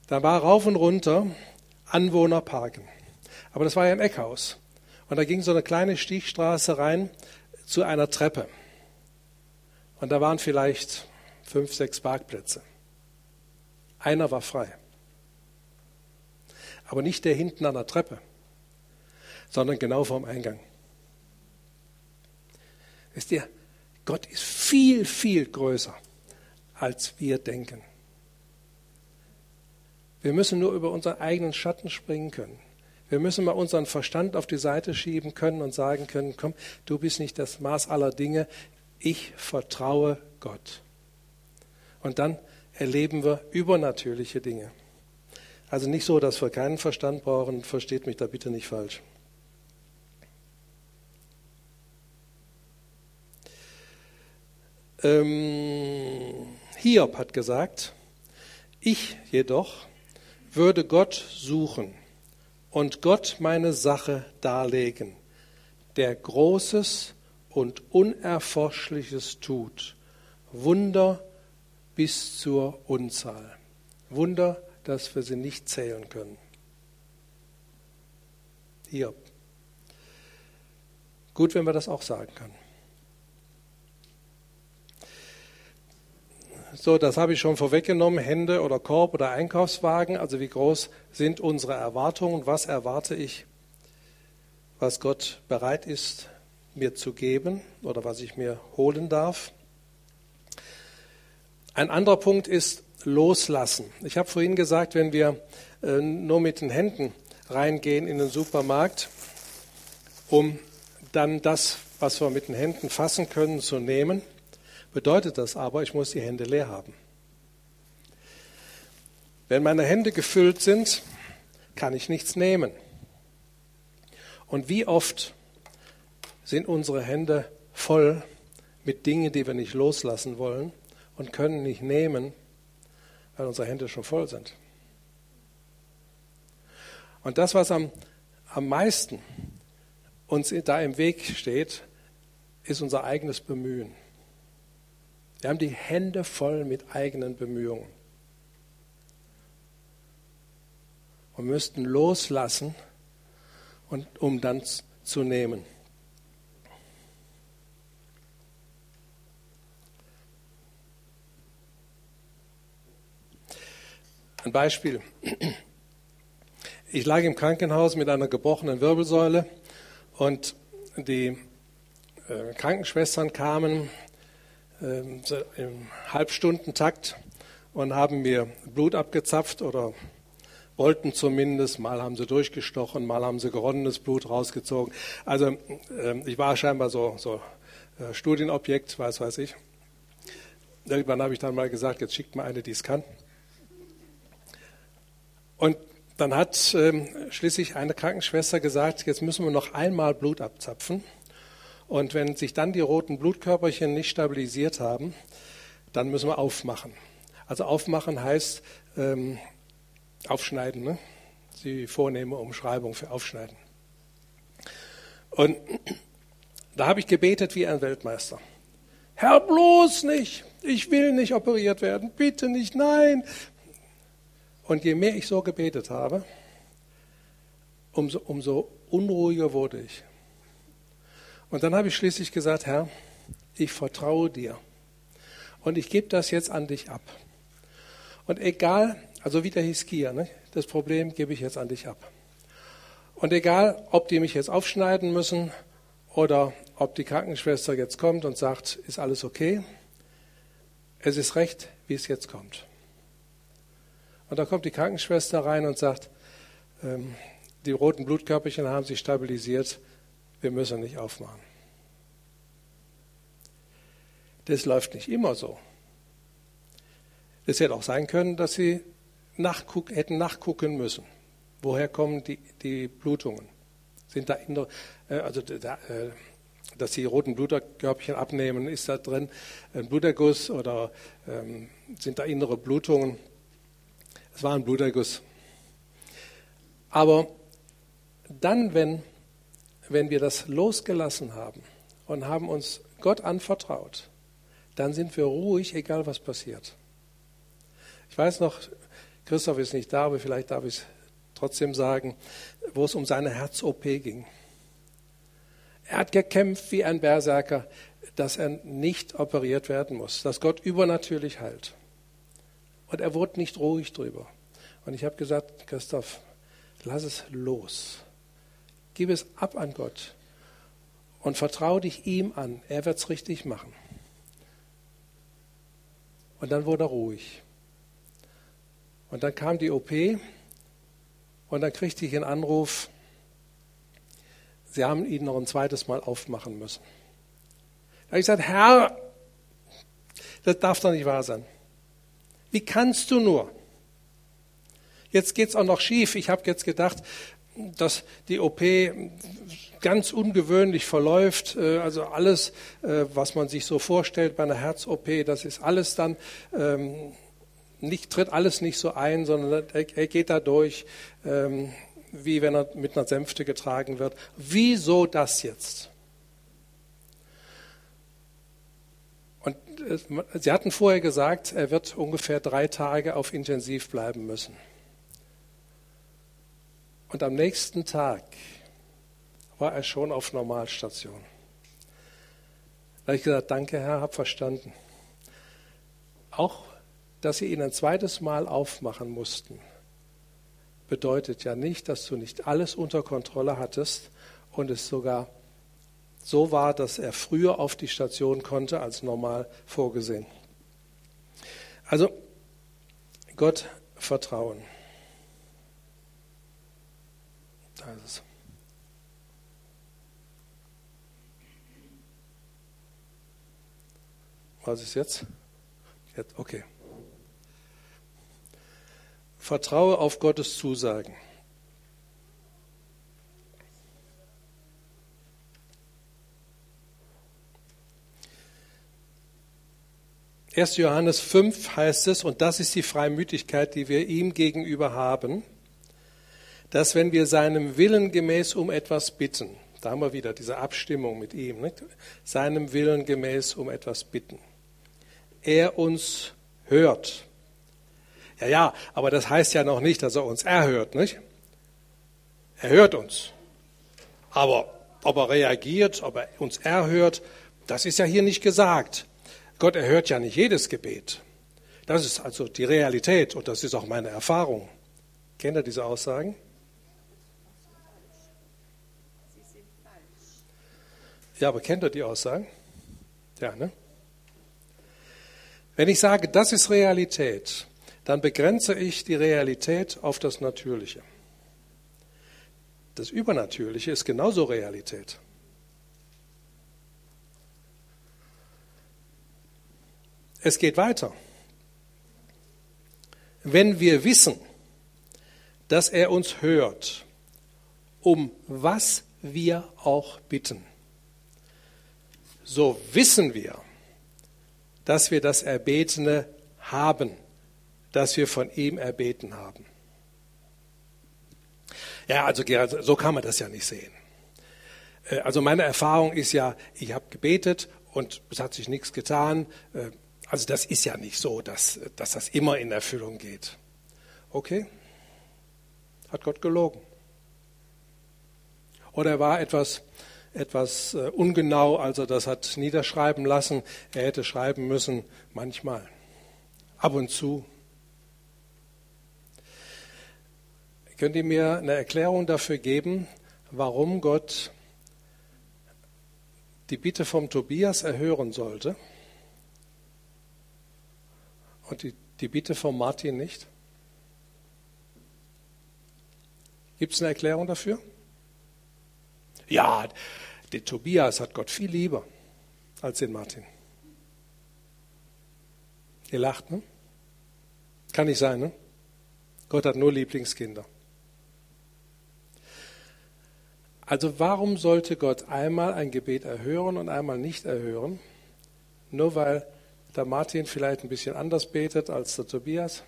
Da war rauf und runter Anwohner parken. Aber das war ja ein Eckhaus. Und da ging so eine kleine Stichstraße rein zu einer Treppe. Und da waren vielleicht fünf, sechs Parkplätze. Einer war frei aber nicht der hinten an der Treppe, sondern genau vorm Eingang. Wisst ihr, Gott ist viel, viel größer, als wir denken. Wir müssen nur über unseren eigenen Schatten springen können. Wir müssen mal unseren Verstand auf die Seite schieben können und sagen können, komm, du bist nicht das Maß aller Dinge, ich vertraue Gott. Und dann erleben wir übernatürliche Dinge. Also nicht so, dass wir keinen Verstand brauchen, versteht mich da bitte nicht falsch. Ähm, Hiob hat gesagt, ich jedoch würde Gott suchen und Gott meine Sache darlegen, der Großes und Unerforschliches tut, Wunder bis zur Unzahl. Wunder dass wir sie nicht zählen können. Hier. Gut, wenn wir das auch sagen können. So, das habe ich schon vorweggenommen. Hände oder Korb oder Einkaufswagen. Also wie groß sind unsere Erwartungen? Was erwarte ich, was Gott bereit ist, mir zu geben oder was ich mir holen darf? Ein anderer Punkt ist, loslassen. Ich habe vorhin gesagt, wenn wir äh, nur mit den Händen reingehen in den Supermarkt, um dann das, was wir mit den Händen fassen können, zu nehmen, bedeutet das aber, ich muss die Hände leer haben. Wenn meine Hände gefüllt sind, kann ich nichts nehmen. Und wie oft sind unsere Hände voll mit Dingen, die wir nicht loslassen wollen und können nicht nehmen, weil unsere Hände schon voll sind. Und das, was am, am meisten uns da im Weg steht, ist unser eigenes Bemühen. Wir haben die Hände voll mit eigenen Bemühungen. Und müssten loslassen, und, um dann zu nehmen. Ein Beispiel. Ich lag im Krankenhaus mit einer gebrochenen Wirbelsäule und die äh, Krankenschwestern kamen äh, im Halbstundentakt und haben mir Blut abgezapft oder wollten zumindest, mal haben sie durchgestochen, mal haben sie geronnenes Blut rausgezogen. Also äh, ich war scheinbar so, so äh, Studienobjekt, was weiß ich. Irgendwann habe ich dann mal gesagt, jetzt schickt mal eine, die es kann. Und dann hat ähm, schließlich eine Krankenschwester gesagt, jetzt müssen wir noch einmal Blut abzapfen. Und wenn sich dann die roten Blutkörperchen nicht stabilisiert haben, dann müssen wir aufmachen. Also aufmachen heißt ähm, aufschneiden, ne? die vornehme Umschreibung für aufschneiden. Und (clears throat) da habe ich gebetet wie ein Weltmeister. Herr, bloß nicht. Ich will nicht operiert werden. Bitte nicht. Nein. Und je mehr ich so gebetet habe, umso, umso unruhiger wurde ich. Und dann habe ich schließlich gesagt, Herr, ich vertraue dir. Und ich gebe das jetzt an dich ab. Und egal, also wie der Hiskia, ne, das Problem gebe ich jetzt an dich ab. Und egal, ob die mich jetzt aufschneiden müssen oder ob die Krankenschwester jetzt kommt und sagt, ist alles okay, es ist recht, wie es jetzt kommt. Und da kommt die Krankenschwester rein und sagt, ähm, die roten Blutkörperchen haben sich stabilisiert, wir müssen nicht aufmachen. Das läuft nicht immer so. Es hätte auch sein können, dass sie nachguck, hätten nachgucken müssen. Woher kommen die, die Blutungen? Sind da innere, äh, also da, äh, dass die roten Bluterkörbchen abnehmen, ist da drin ein Bluterguss oder ähm, sind da innere Blutungen? Es war ein Bluterguss. Aber dann, wenn, wenn wir das losgelassen haben und haben uns Gott anvertraut, dann sind wir ruhig, egal was passiert. Ich weiß noch, Christoph ist nicht da, aber vielleicht darf ich es trotzdem sagen, wo es um seine Herz-OP ging. Er hat gekämpft wie ein Berserker, dass er nicht operiert werden muss, dass Gott übernatürlich heilt. Und er wurde nicht ruhig drüber. Und ich habe gesagt, Christoph, lass es los. Gib es ab an Gott und vertraue dich ihm an. Er wird es richtig machen. Und dann wurde er ruhig. Und dann kam die OP und dann kriegte ich einen Anruf, sie haben ihn noch ein zweites Mal aufmachen müssen. Da habe ich gesagt, Herr, das darf doch nicht wahr sein. Wie kannst du nur? Jetzt geht es auch noch schief. Ich habe jetzt gedacht, dass die OP ganz ungewöhnlich verläuft. Äh, also alles, äh, was man sich so vorstellt bei einer Herz-OP, das ist alles dann ähm, nicht, tritt alles nicht so ein, sondern er, geht da durch, ähm, wie wenn er mit einer Sänfte getragen wird. Wieso das jetzt? Und äh, sie hatten vorher gesagt, er wird ungefähr drei Tage auf Intensiv bleiben müssen. Und am nächsten Tag war er schon auf Normalstation. Da habe ich gesagt, danke Herr, habe verstanden. Auch, dass sie ihn ein zweites Mal aufmachen mussten, bedeutet ja nicht, dass du nicht alles unter Kontrolle hattest und es sogar so war, dass er früher auf die Station konnte als normal vorgesehen. Also Gott vertrauen. Da ist es. Was ist jetzt? jetzt? Okay. Vertraue auf Gottes Zusagen. Erst Johannes 5 heißt es, und das ist die Freimütigkeit, die wir ihm gegenüber haben, dass wenn wir seinem Willen gemäß um etwas bitten, da haben wir wieder diese Abstimmung mit ihm, nicht? seinem Willen gemäß um etwas bitten, er uns hört. Ja, ja, aber das heißt ja noch nicht, dass er uns erhört, nicht? Er hört uns. Aber ob er reagiert, ob er uns erhört, das ist ja hier nicht gesagt. Gott erhört ja nicht jedes Gebet. Das ist also die Realität und das ist auch meine Erfahrung. Kennt ihr diese Aussagen? Ja, aber kennt ihr die Aussagen? Ja, ne? Wenn ich sage, das ist Realität, dann begrenze ich die Realität auf das Natürliche. Das Übernatürliche ist genauso Realität. Es geht weiter. Wenn wir wissen, dass er uns hört, um was wir auch bitten, so wissen wir, dass wir das Erbetene haben, das wir von ihm erbeten haben. Ja, also so kann man das ja nicht sehen. Äh, also meine Erfahrung ist ja, ich habe gebetet und es hat sich nichts getan. Äh, also das ist ja nicht so, dass, dass das immer in Erfüllung geht. Okay, hat Gott gelogen. Oder er war etwas etwas äh, ungenau, als er das hat niederschreiben lassen. Er hätte schreiben müssen, manchmal, ab und zu. Könnt ihr mir eine Erklärung dafür geben, warum Gott die Bitte vom Tobias erhören sollte und die, die Bitte vom Martin nicht? Gibt es eine Erklärung dafür? Ja, der Tobias hat Gott viel lieber als den Martin. Ihr lacht, ne? Kann nicht sein, ne? Gott hat nur Lieblingskinder. Also warum sollte Gott einmal ein Gebet erhören und einmal nicht erhören? Nur weil der Martin vielleicht ein bisschen anders betet als der Tobias?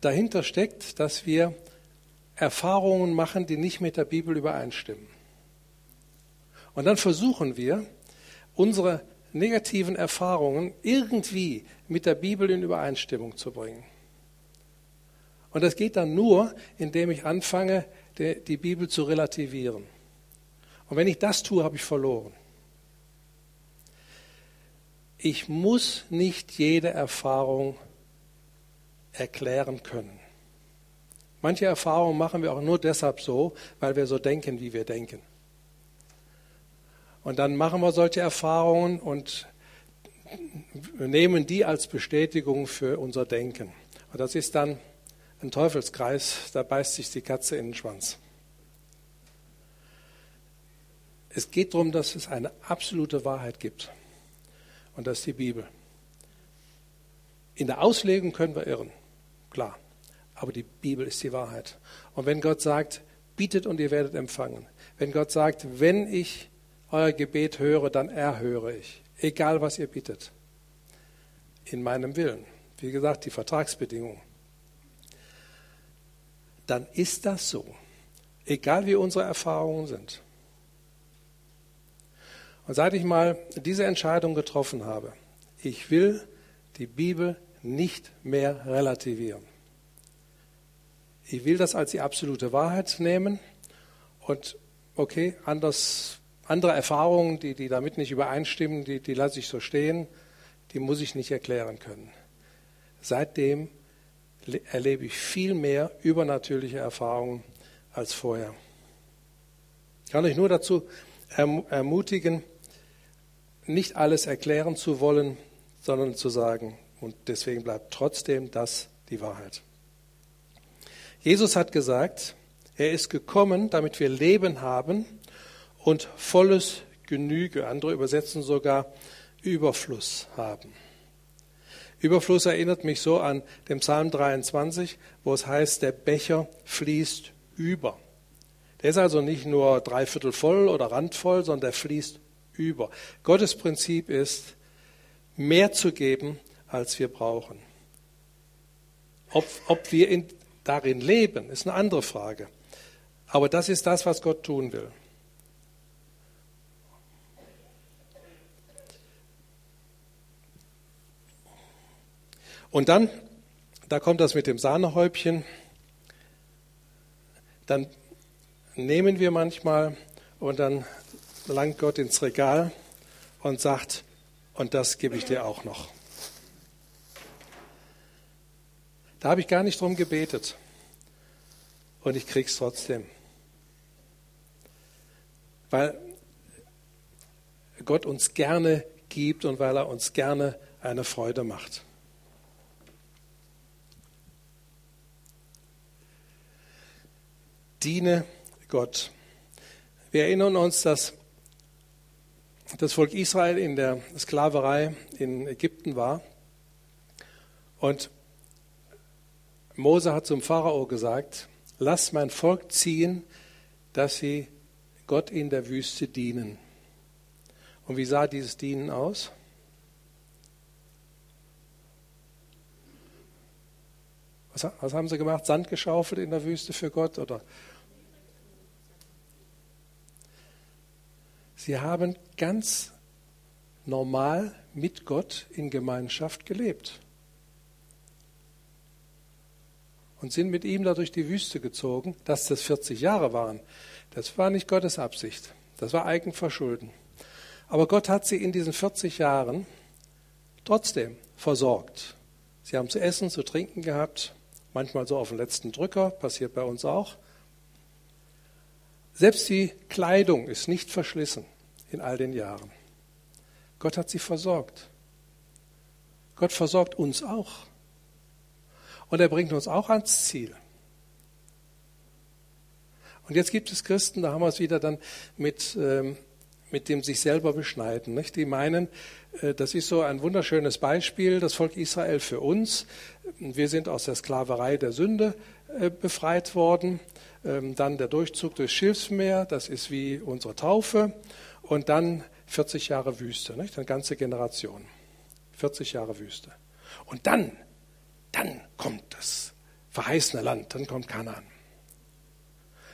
Dahinter steckt, dass wir Erfahrungen machen, die nicht mit der Bibel übereinstimmen. Und dann versuchen wir, unsere negativen Erfahrungen irgendwie mit der Bibel in Übereinstimmung zu bringen. Und das geht dann nur, indem ich anfange, die Bibel zu relativieren. Und wenn ich das tue, habe ich verloren. Ich muss nicht jede Erfahrung erklären können. Manche Erfahrungen machen wir auch nur deshalb so, weil wir so denken, wie wir denken. Und dann machen wir solche Erfahrungen und nehmen die als Bestätigung für unser Denken. Und das ist dann ein Teufelskreis, da beißt sich die Katze in den Schwanz. Es geht darum, dass es eine absolute Wahrheit gibt. Und das ist die Bibel. In der Auslegung können wir irren, klar. Aber die Bibel ist die Wahrheit. Und wenn Gott sagt, bietet und ihr werdet empfangen. Wenn Gott sagt, wenn ich euer Gebet höre, dann erhöre ich. Egal was ihr bittet. In meinem Willen. Wie gesagt, die Vertragsbedingungen dann ist das so. Egal wie unsere Erfahrungen sind. Und seit ich mal diese Entscheidung getroffen habe, ich will die Bibel nicht mehr relativieren. Ich will das als die absolute Wahrheit nehmen und okay, anders, andere Erfahrungen, die, die damit nicht übereinstimmen, die, die lasse ich so stehen, die muss ich nicht erklären können. Seitdem erlebe ich viel mehr übernatürliche Erfahrungen als vorher. Ich kann euch nur dazu ermutigen, nicht alles erklären zu wollen, sondern zu sagen, und deswegen bleibt trotzdem das die Wahrheit. Jesus hat gesagt, er ist gekommen, damit wir Leben haben und volles Genüge, andere übersetzen sogar Überfluss haben. Überfluss erinnert mich so an den Psalm 23, wo es heißt, der Becher fließt über. Der ist also nicht nur dreiviertel voll oder randvoll, sondern der fließt über. Gottes Prinzip ist, mehr zu geben, als wir brauchen. Ob, ob wir in, darin leben, ist eine andere Frage. Aber das ist das, was Gott tun will. Und dann, da kommt das mit dem Sahnehäubchen, dann nehmen wir manchmal und dann langt Gott ins Regal und sagt, und das gebe ich dir auch noch. Da habe ich gar nicht drum gebetet. Und ich krieg's trotzdem. Weil Gott uns gerne gibt und weil er uns gerne eine Freude macht. Diene Gott. Wir erinnern uns, dass das Volk Israel in der Sklaverei in Ägypten war. Und Mose hat zum Pharao gesagt, lass mein Volk ziehen, dass sie Gott in der Wüste dienen. Und wie sah dieses Dienen aus? Was, was haben sie gemacht? Sand geschaufelt in der Wüste für Gott oder Sie haben ganz normal mit Gott in Gemeinschaft gelebt. und sind mit ihm da durch die Wüste gezogen, dass das 40 Jahre waren. Das war nicht Gottes Absicht. Das war Eigenverschulden. Aber Gott hat sie in diesen 40 Jahren trotzdem versorgt. Sie haben zu essen, zu trinken gehabt, manchmal so auf den letzten Drücker, passiert bei uns auch. Selbst die Kleidung ist nicht verschlissen in all den Jahren. Gott hat sie versorgt. Gott versorgt uns auch. Und er bringt uns auch ans Ziel. Und jetzt gibt es Christen, da haben wir es wieder dann mit, ähm, mit dem sich selber beschneiden. Nicht? Die meinen, äh, das ist so ein wunderschönes Beispiel, das Volk Israel für uns. Wir sind aus der Sklaverei der Sünde befreit worden. Ähm, dann der Durchzug durchs Schilfsmeer, das ist wie unsere Taufe. Und dann 40 Jahre Wüste, nicht? eine ganze Generation. 40 Jahre Wüste. Und dann, dann kommt das verheißene Land, dann kommt Kanaan.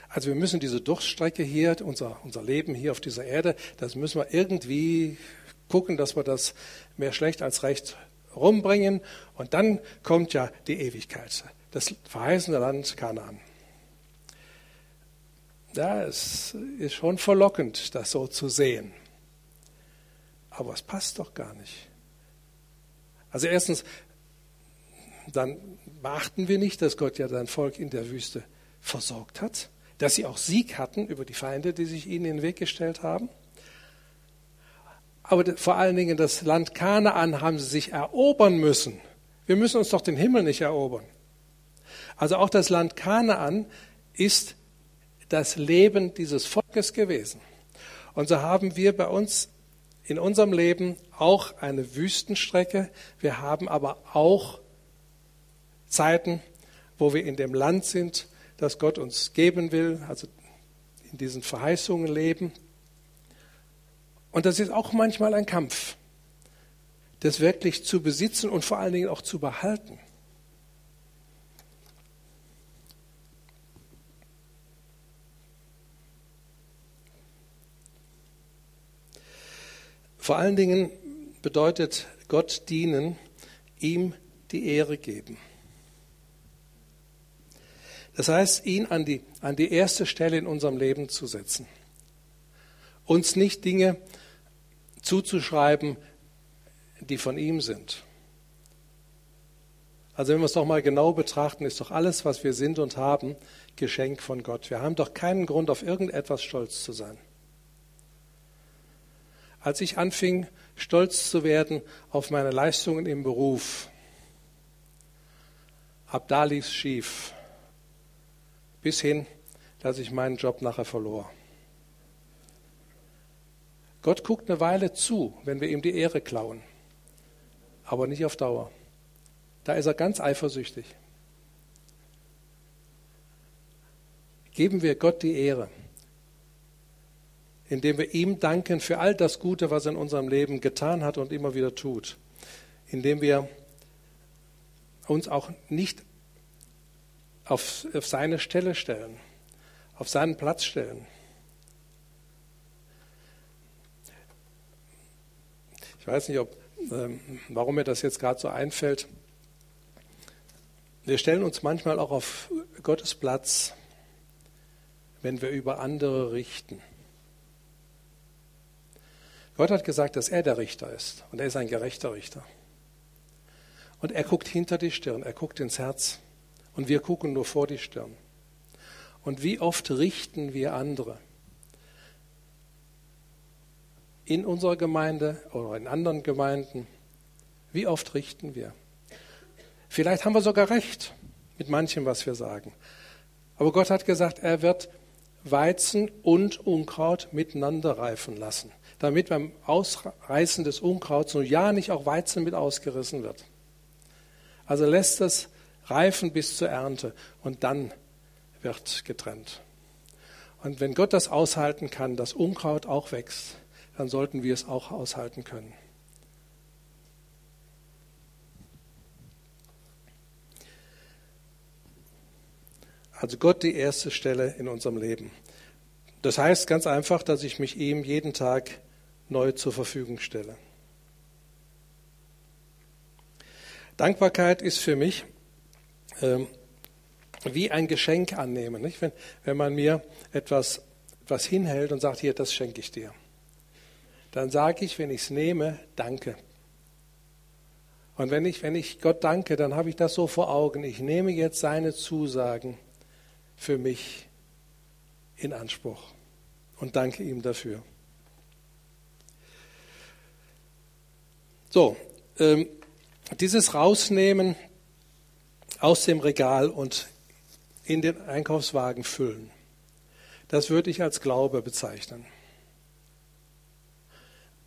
Also wir müssen diese Durchstrecke hier, unser, unser Leben hier auf dieser Erde, das müssen wir irgendwie gucken, dass wir das mehr schlecht als recht rumbringen. Und dann kommt ja die Ewigkeit, das verheißene Land Kanaan. Ja, es ist schon verlockend, das so zu sehen. Aber es passt doch gar nicht. Also erstens, dann beachten wir nicht, dass Gott ja sein Volk in der Wüste versorgt hat, dass sie auch Sieg hatten über die Feinde, die sich ihnen in den Weg gestellt haben. Aber vor allen Dingen das Land Kanaan haben sie sich erobern müssen. Wir müssen uns doch den Himmel nicht erobern. Also auch das Land Kanaan ist das Leben dieses Volkes gewesen. Und so haben wir bei uns in unserem Leben auch eine Wüstenstrecke. Wir haben aber auch Zeiten, wo wir in dem Land sind, das Gott uns geben will, also in diesen Verheißungen leben. Und das ist auch manchmal ein Kampf, das wirklich zu besitzen und vor allen Dingen auch zu behalten. Vor allen Dingen bedeutet Gott dienen, ihm die Ehre geben. Das heißt, ihn an die, an die erste Stelle in unserem Leben zu setzen. Uns nicht Dinge zuzuschreiben, die von ihm sind. Also wenn wir es doch mal genau betrachten, ist doch alles, was wir sind und haben, Geschenk von Gott. Wir haben doch keinen Grund, auf irgendetwas stolz zu sein. Als ich anfing, stolz zu werden auf meine Leistungen im Beruf, ab da lief es schief, bis hin, dass ich meinen Job nachher verlor. Gott guckt eine Weile zu, wenn wir ihm die Ehre klauen, aber nicht auf Dauer. Da ist er ganz eifersüchtig. Geben wir Gott die Ehre indem wir ihm danken für all das Gute, was er in unserem Leben getan hat und immer wieder tut, indem wir uns auch nicht auf, auf seine Stelle stellen, auf seinen Platz stellen. Ich weiß nicht, ob, ähm, warum mir das jetzt gerade so einfällt. Wir stellen uns manchmal auch auf Gottes Platz, wenn wir über andere richten. Gott hat gesagt, dass er der Richter ist und er ist ein gerechter Richter. Und er guckt hinter die Stirn, er guckt ins Herz und wir gucken nur vor die Stirn. Und wie oft richten wir andere? In unserer Gemeinde oder in anderen Gemeinden. Wie oft richten wir? Vielleicht haben wir sogar recht mit manchem, was wir sagen. Aber Gott hat gesagt, er wird Weizen und Unkraut miteinander reifen lassen damit beim Ausreißen des Unkrauts nur ja nicht auch Weizen mit ausgerissen wird. Also lässt es reifen bis zur Ernte und dann wird getrennt. Und wenn Gott das aushalten kann, dass Unkraut auch wächst, dann sollten wir es auch aushalten können. Also Gott die erste Stelle in unserem Leben. Das heißt ganz einfach, dass ich mich ihm jeden Tag neu zur Verfügung stelle. Dankbarkeit ist für mich ähm, wie ein Geschenk annehmen. Nicht? Wenn, wenn man mir etwas, etwas hinhält und sagt, hier, das schenke ich dir. Dann sage ich, wenn ich es nehme, danke. Und wenn ich, wenn ich Gott danke, dann habe ich das so vor Augen. Ich nehme jetzt seine Zusagen für mich in Anspruch und danke ihm dafür. So, ähm, dieses Rausnehmen aus dem Regal und in den Einkaufswagen füllen, das würde ich als Glaube bezeichnen.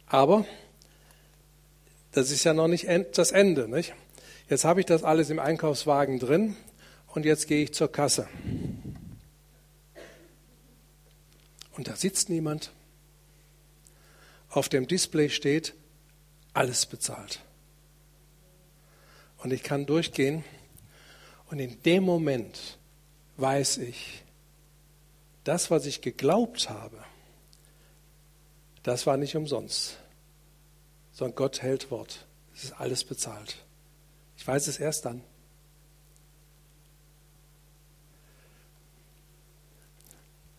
Aber das ist ja noch nicht das Ende. Nicht? Jetzt habe ich das alles im Einkaufswagen drin und jetzt gehe ich zur Kasse. Und da sitzt niemand. Auf dem Display steht, alles bezahlt. Und ich kann durchgehen und in dem Moment weiß ich, das, was ich geglaubt habe, das war nicht umsonst, sondern Gott hält Wort. Es ist alles bezahlt. Ich weiß es erst dann.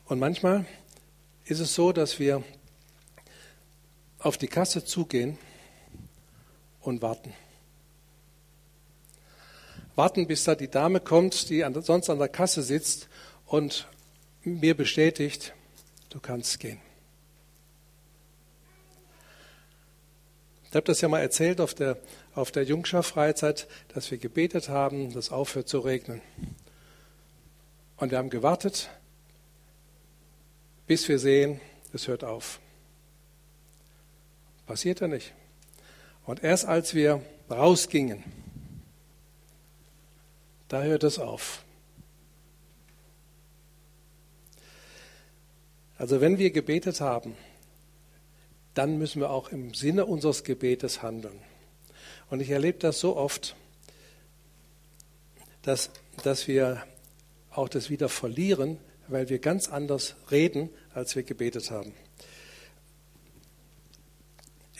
Und manchmal ist es so, dass wir auf die Kasse zugehen und warten. Warten, bis da die Dame kommt, die sonst an der Kasse sitzt und mir bestätigt, du kannst gehen. Ich habe das ja mal erzählt auf der, auf der Jungschar-Freizeit, dass wir gebetet haben, dass aufhört zu regnen. Und wir haben gewartet, bis wir sehen, es hört auf. Passiert ja nicht. Und erst als wir rausgingen, da hört es auf. Also wenn wir gebetet haben, dann müssen wir auch im Sinne unseres Gebetes handeln. Und ich erlebe das so oft, dass, dass wir auch das wieder verlieren, weil wir ganz anders reden, als wir gebetet haben.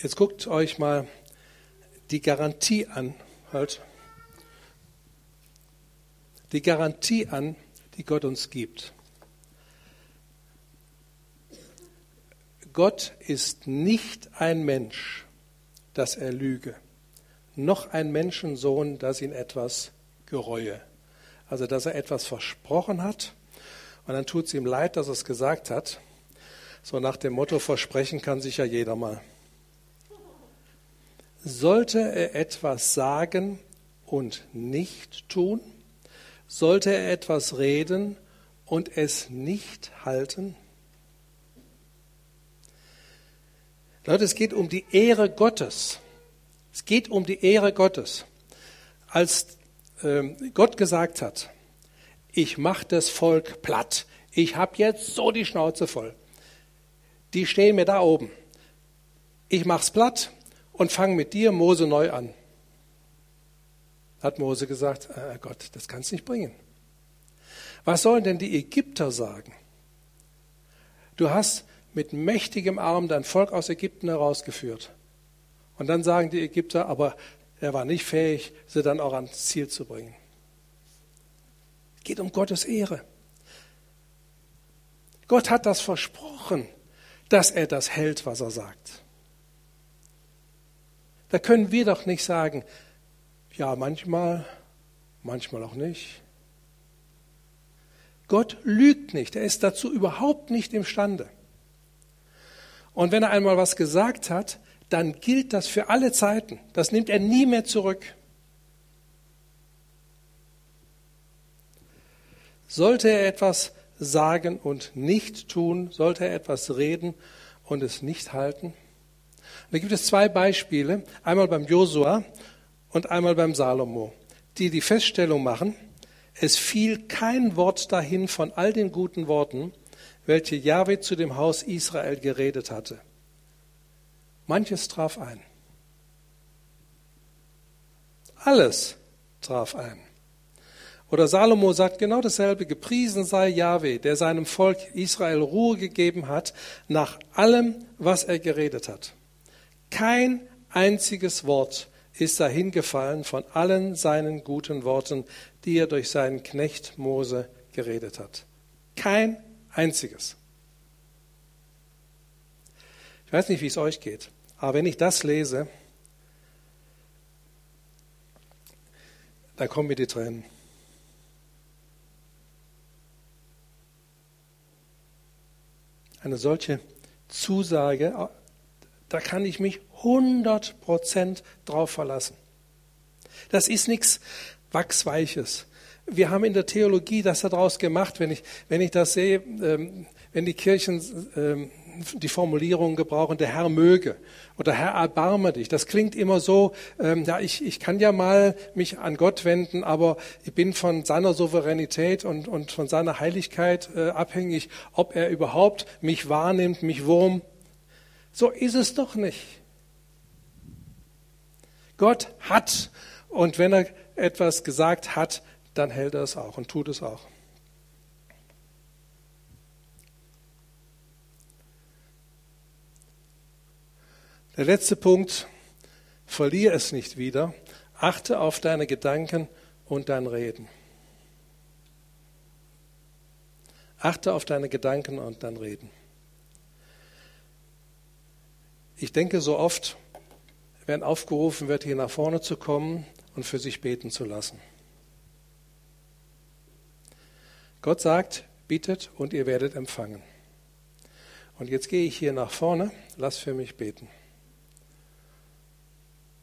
Jetzt guckt euch mal die Garantie an, halt. Die Garantie an, die Gott uns gibt. Gott ist nicht ein Mensch, dass er lüge, noch ein Menschensohn, dass ihn etwas gereue. Also, dass er etwas versprochen hat und dann tut es ihm leid, dass er es gesagt hat. So nach dem Motto, versprechen kann sich ja jeder mal. Sollte er etwas sagen und nicht tun? Sollte er etwas reden und es nicht halten? Leute, es geht um die Ehre Gottes. Es geht um die Ehre Gottes. Als ähm, Gott gesagt hat, ich mache das Volk platt. Ich habe jetzt so die Schnauze voll. Die stehen mir da oben. Ich mach's platt und fange mit dir, Mose, neu an. Hat Mose gesagt, äh Gott, das kannst du nicht bringen. Was sollen denn die Ägypter sagen? Du hast mit mächtigem Arm dein Volk aus Ägypten herausgeführt. Und dann sagen die Ägypter, aber er war nicht fähig, sie dann auch ans Ziel zu bringen. Es geht um Gottes Ehre. Gott hat das versprochen, dass er das hält, was er sagt. Da können wir doch nicht sagen, ja, manchmal, manchmal auch nicht. Gott lügt nicht, er ist dazu überhaupt nicht imstande. Und wenn er einmal was gesagt hat, dann gilt das für alle Zeiten. Das nimmt er nie mehr zurück. Sollte er etwas sagen und nicht tun, sollte er etwas reden und es nicht halten? Da gibt es zwei Beispiele, einmal beim Josua und einmal beim Salomo, die die Feststellung machen, es fiel kein Wort dahin von all den guten Worten, welche Jahwe zu dem Haus Israel geredet hatte. Manches traf ein. Alles traf ein. Oder Salomo sagt genau dasselbe, gepriesen sei Yahweh, der seinem Volk Israel Ruhe gegeben hat, nach allem, was er geredet hat. Kein einziges Wort ist dahin gefallen von allen seinen guten Worten, die er durch seinen Knecht Mose geredet hat. Kein einziges. Ich weiß nicht, wie es euch geht, aber wenn ich das lese, dann kommen mir die Tränen. Eine solche Zusage, da kann ich mich 100 Prozent drauf verlassen. Das ist nichts Wachsweiches. Wir haben in der Theologie das daraus gemacht, wenn ich, wenn ich das sehe, ähm, wenn die Kirchen ähm, die Formulierung gebrauchen, der Herr möge oder Herr erbarme dich. Das klingt immer so, ähm, ja, ich, ich kann ja mal mich an Gott wenden, aber ich bin von seiner Souveränität und, und von seiner Heiligkeit äh, abhängig, ob er überhaupt mich wahrnimmt, mich wurm. So ist es doch nicht. Gott hat und wenn er etwas gesagt hat, dann hält er es auch und tut es auch. Der letzte Punkt, verliere es nicht wieder, achte auf deine Gedanken und dein Reden. Achte auf deine Gedanken und dein Reden. Ich denke so oft, wenn aufgerufen wird, hier nach vorne zu kommen und für sich beten zu lassen. Gott sagt, bittet und ihr werdet empfangen. Und jetzt gehe ich hier nach vorne, lass für mich beten.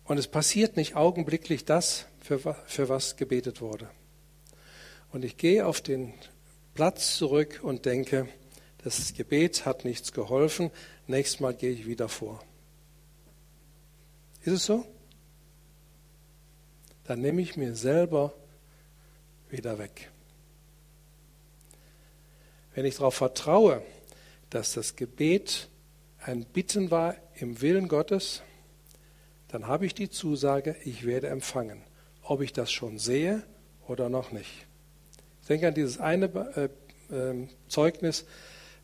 Und es passiert nicht augenblicklich das, für, für was gebetet wurde. Und ich gehe auf den Platz zurück und denke, das Gebet hat nichts geholfen, nächstes Mal gehe ich wieder vor. Ist es so? Dann nehme ich mir selber wieder weg. Wenn ich darauf vertraue, dass das Gebet ein Bitten war im Willen Gottes, dann habe ich die Zusage, ich werde empfangen, ob ich das schon sehe oder noch nicht. Ich denke an dieses eine äh, äh, Zeugnis,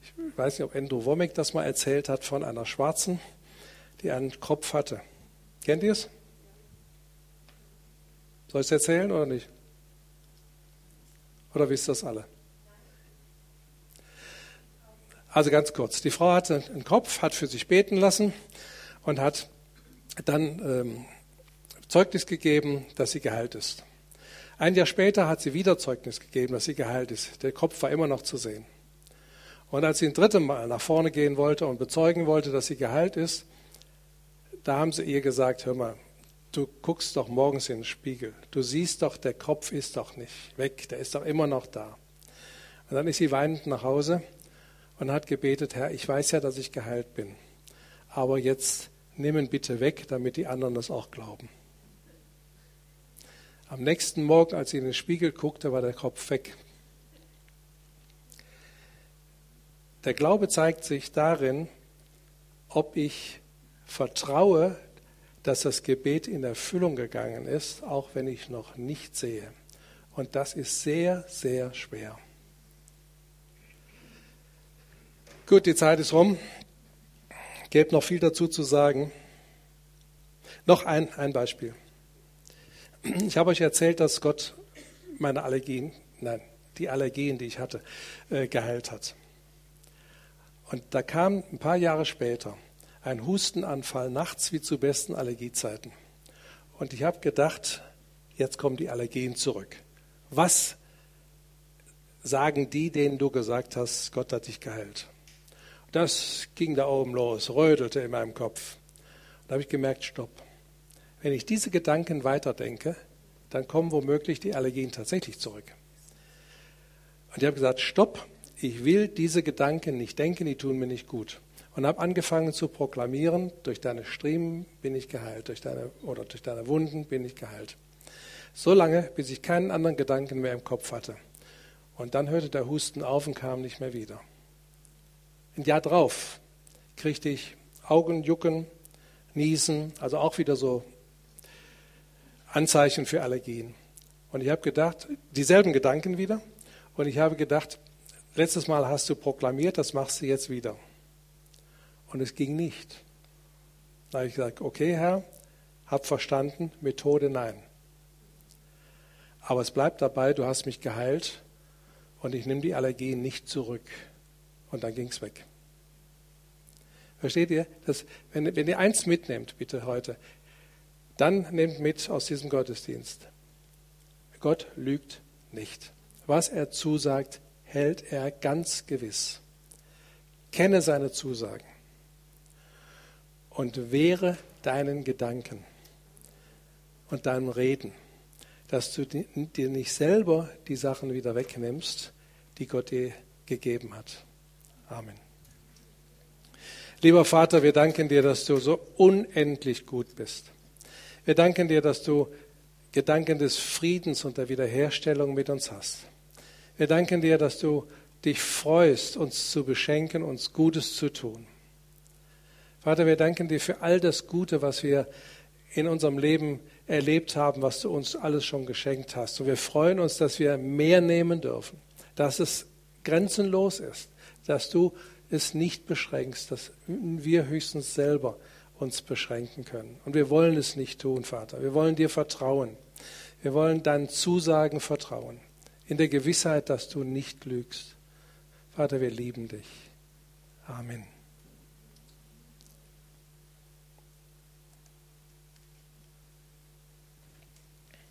ich weiß nicht, ob Andrew Womack das mal erzählt hat, von einer Schwarzen, die einen Kopf hatte. Kennt ihr es? Soll ich es erzählen oder nicht? Oder wisst ihr das alle? Also ganz kurz. Die Frau hatte einen Kopf, hat für sich beten lassen und hat dann ähm, Zeugnis gegeben, dass sie geheilt ist. Ein Jahr später hat sie wieder Zeugnis gegeben, dass sie geheilt ist. Der Kopf war immer noch zu sehen. Und als sie ein drittes Mal nach vorne gehen wollte und bezeugen wollte, dass sie geheilt ist, da haben sie ihr gesagt, hör mal, du guckst doch morgens in den Spiegel. Du siehst doch, der Kopf ist doch nicht weg, der ist doch immer noch da. Und dann ist sie weinend nach Hause und hat gebetet, Herr, ich weiß ja, dass ich geheilt bin. Aber jetzt nimm ihn bitte weg, damit die anderen das auch glauben. Am nächsten Morgen, als sie in den Spiegel guckte, war der Kopf weg. Der Glaube zeigt sich darin, ob ich vertraue, dass das Gebet in Erfüllung gegangen ist, auch wenn ich noch nicht sehe. Und das ist sehr, sehr schwer. Gut, die Zeit ist rum. Gäbe noch viel dazu zu sagen. Noch ein, ein Beispiel. Ich habe euch erzählt, dass Gott meine Allergien, nein, die Allergien, die ich hatte, äh, geheilt hat. Und da kam ein paar Jahre später ein Hustenanfall nachts wie zu besten Allergiezeiten. Und ich habe gedacht, jetzt kommen die Allergien zurück. Was sagen die, denen du gesagt hast, Gott hat dich geheilt? Das ging da oben los, rödelte in meinem Kopf. Da habe ich gemerkt, stopp. Wenn ich diese Gedanken weiterdenke, dann kommen womöglich die Allergien tatsächlich zurück. Und ich habe gesagt, stopp, ich will diese Gedanken nicht denken, die tun mir nicht gut und habe angefangen zu proklamieren, durch deine Striemen bin ich geheilt, durch deine, oder durch deine Wunden bin ich geheilt. So lange, bis ich keinen anderen Gedanken mehr im Kopf hatte. Und dann hörte der Husten auf und kam nicht mehr wieder. Ein Jahr drauf kriegte ich Augenjucken, Niesen, also auch wieder so Anzeichen für Allergien. Und ich habe gedacht, dieselben Gedanken wieder. Und ich habe gedacht, letztes Mal hast du proklamiert, das machst du jetzt wieder. Und es ging nicht. Da habe ich gesagt, okay Herr, hab verstanden, Methode nein. Aber es bleibt dabei, du hast mich geheilt und ich nehme die Allergien nicht zurück. Und dann ging es weg. Versteht ihr? Das, wenn, wenn ihr eins mitnehmt, bitte heute, dann nehmt mit aus diesem Gottesdienst. Gott lügt nicht. Was er zusagt, hält er ganz gewiss. Kenne seine Zusagen und wehre deinen Gedanken und deinem Reden, dass du dir nicht selber die Sachen wieder wegnimmst, die Gott dir gegeben hat. Amen. Lieber Vater, wir danken dir, dass du so unendlich gut bist. Wir danken dir, dass du Gedanken des Friedens und der Wiederherstellung mit uns hast. Wir danken dir, dass du dich freust, uns zu beschenken, uns Gutes zu tun. Vater, wir danken dir für all das Gute, was wir in unserem Leben erlebt haben, was du uns alles schon geschenkt hast. Und wir freuen uns, dass wir mehr nehmen dürfen, dass es grenzenlos ist, dass du es nicht beschränkst, dass wir höchstens selber uns beschränken können. Und wir wollen es nicht tun, Vater. Wir wollen dir vertrauen. Wir wollen deinen Zusagen vertrauen, in der Gewissheit, dass du nicht lügst. Vater, wir lieben dich. Amen.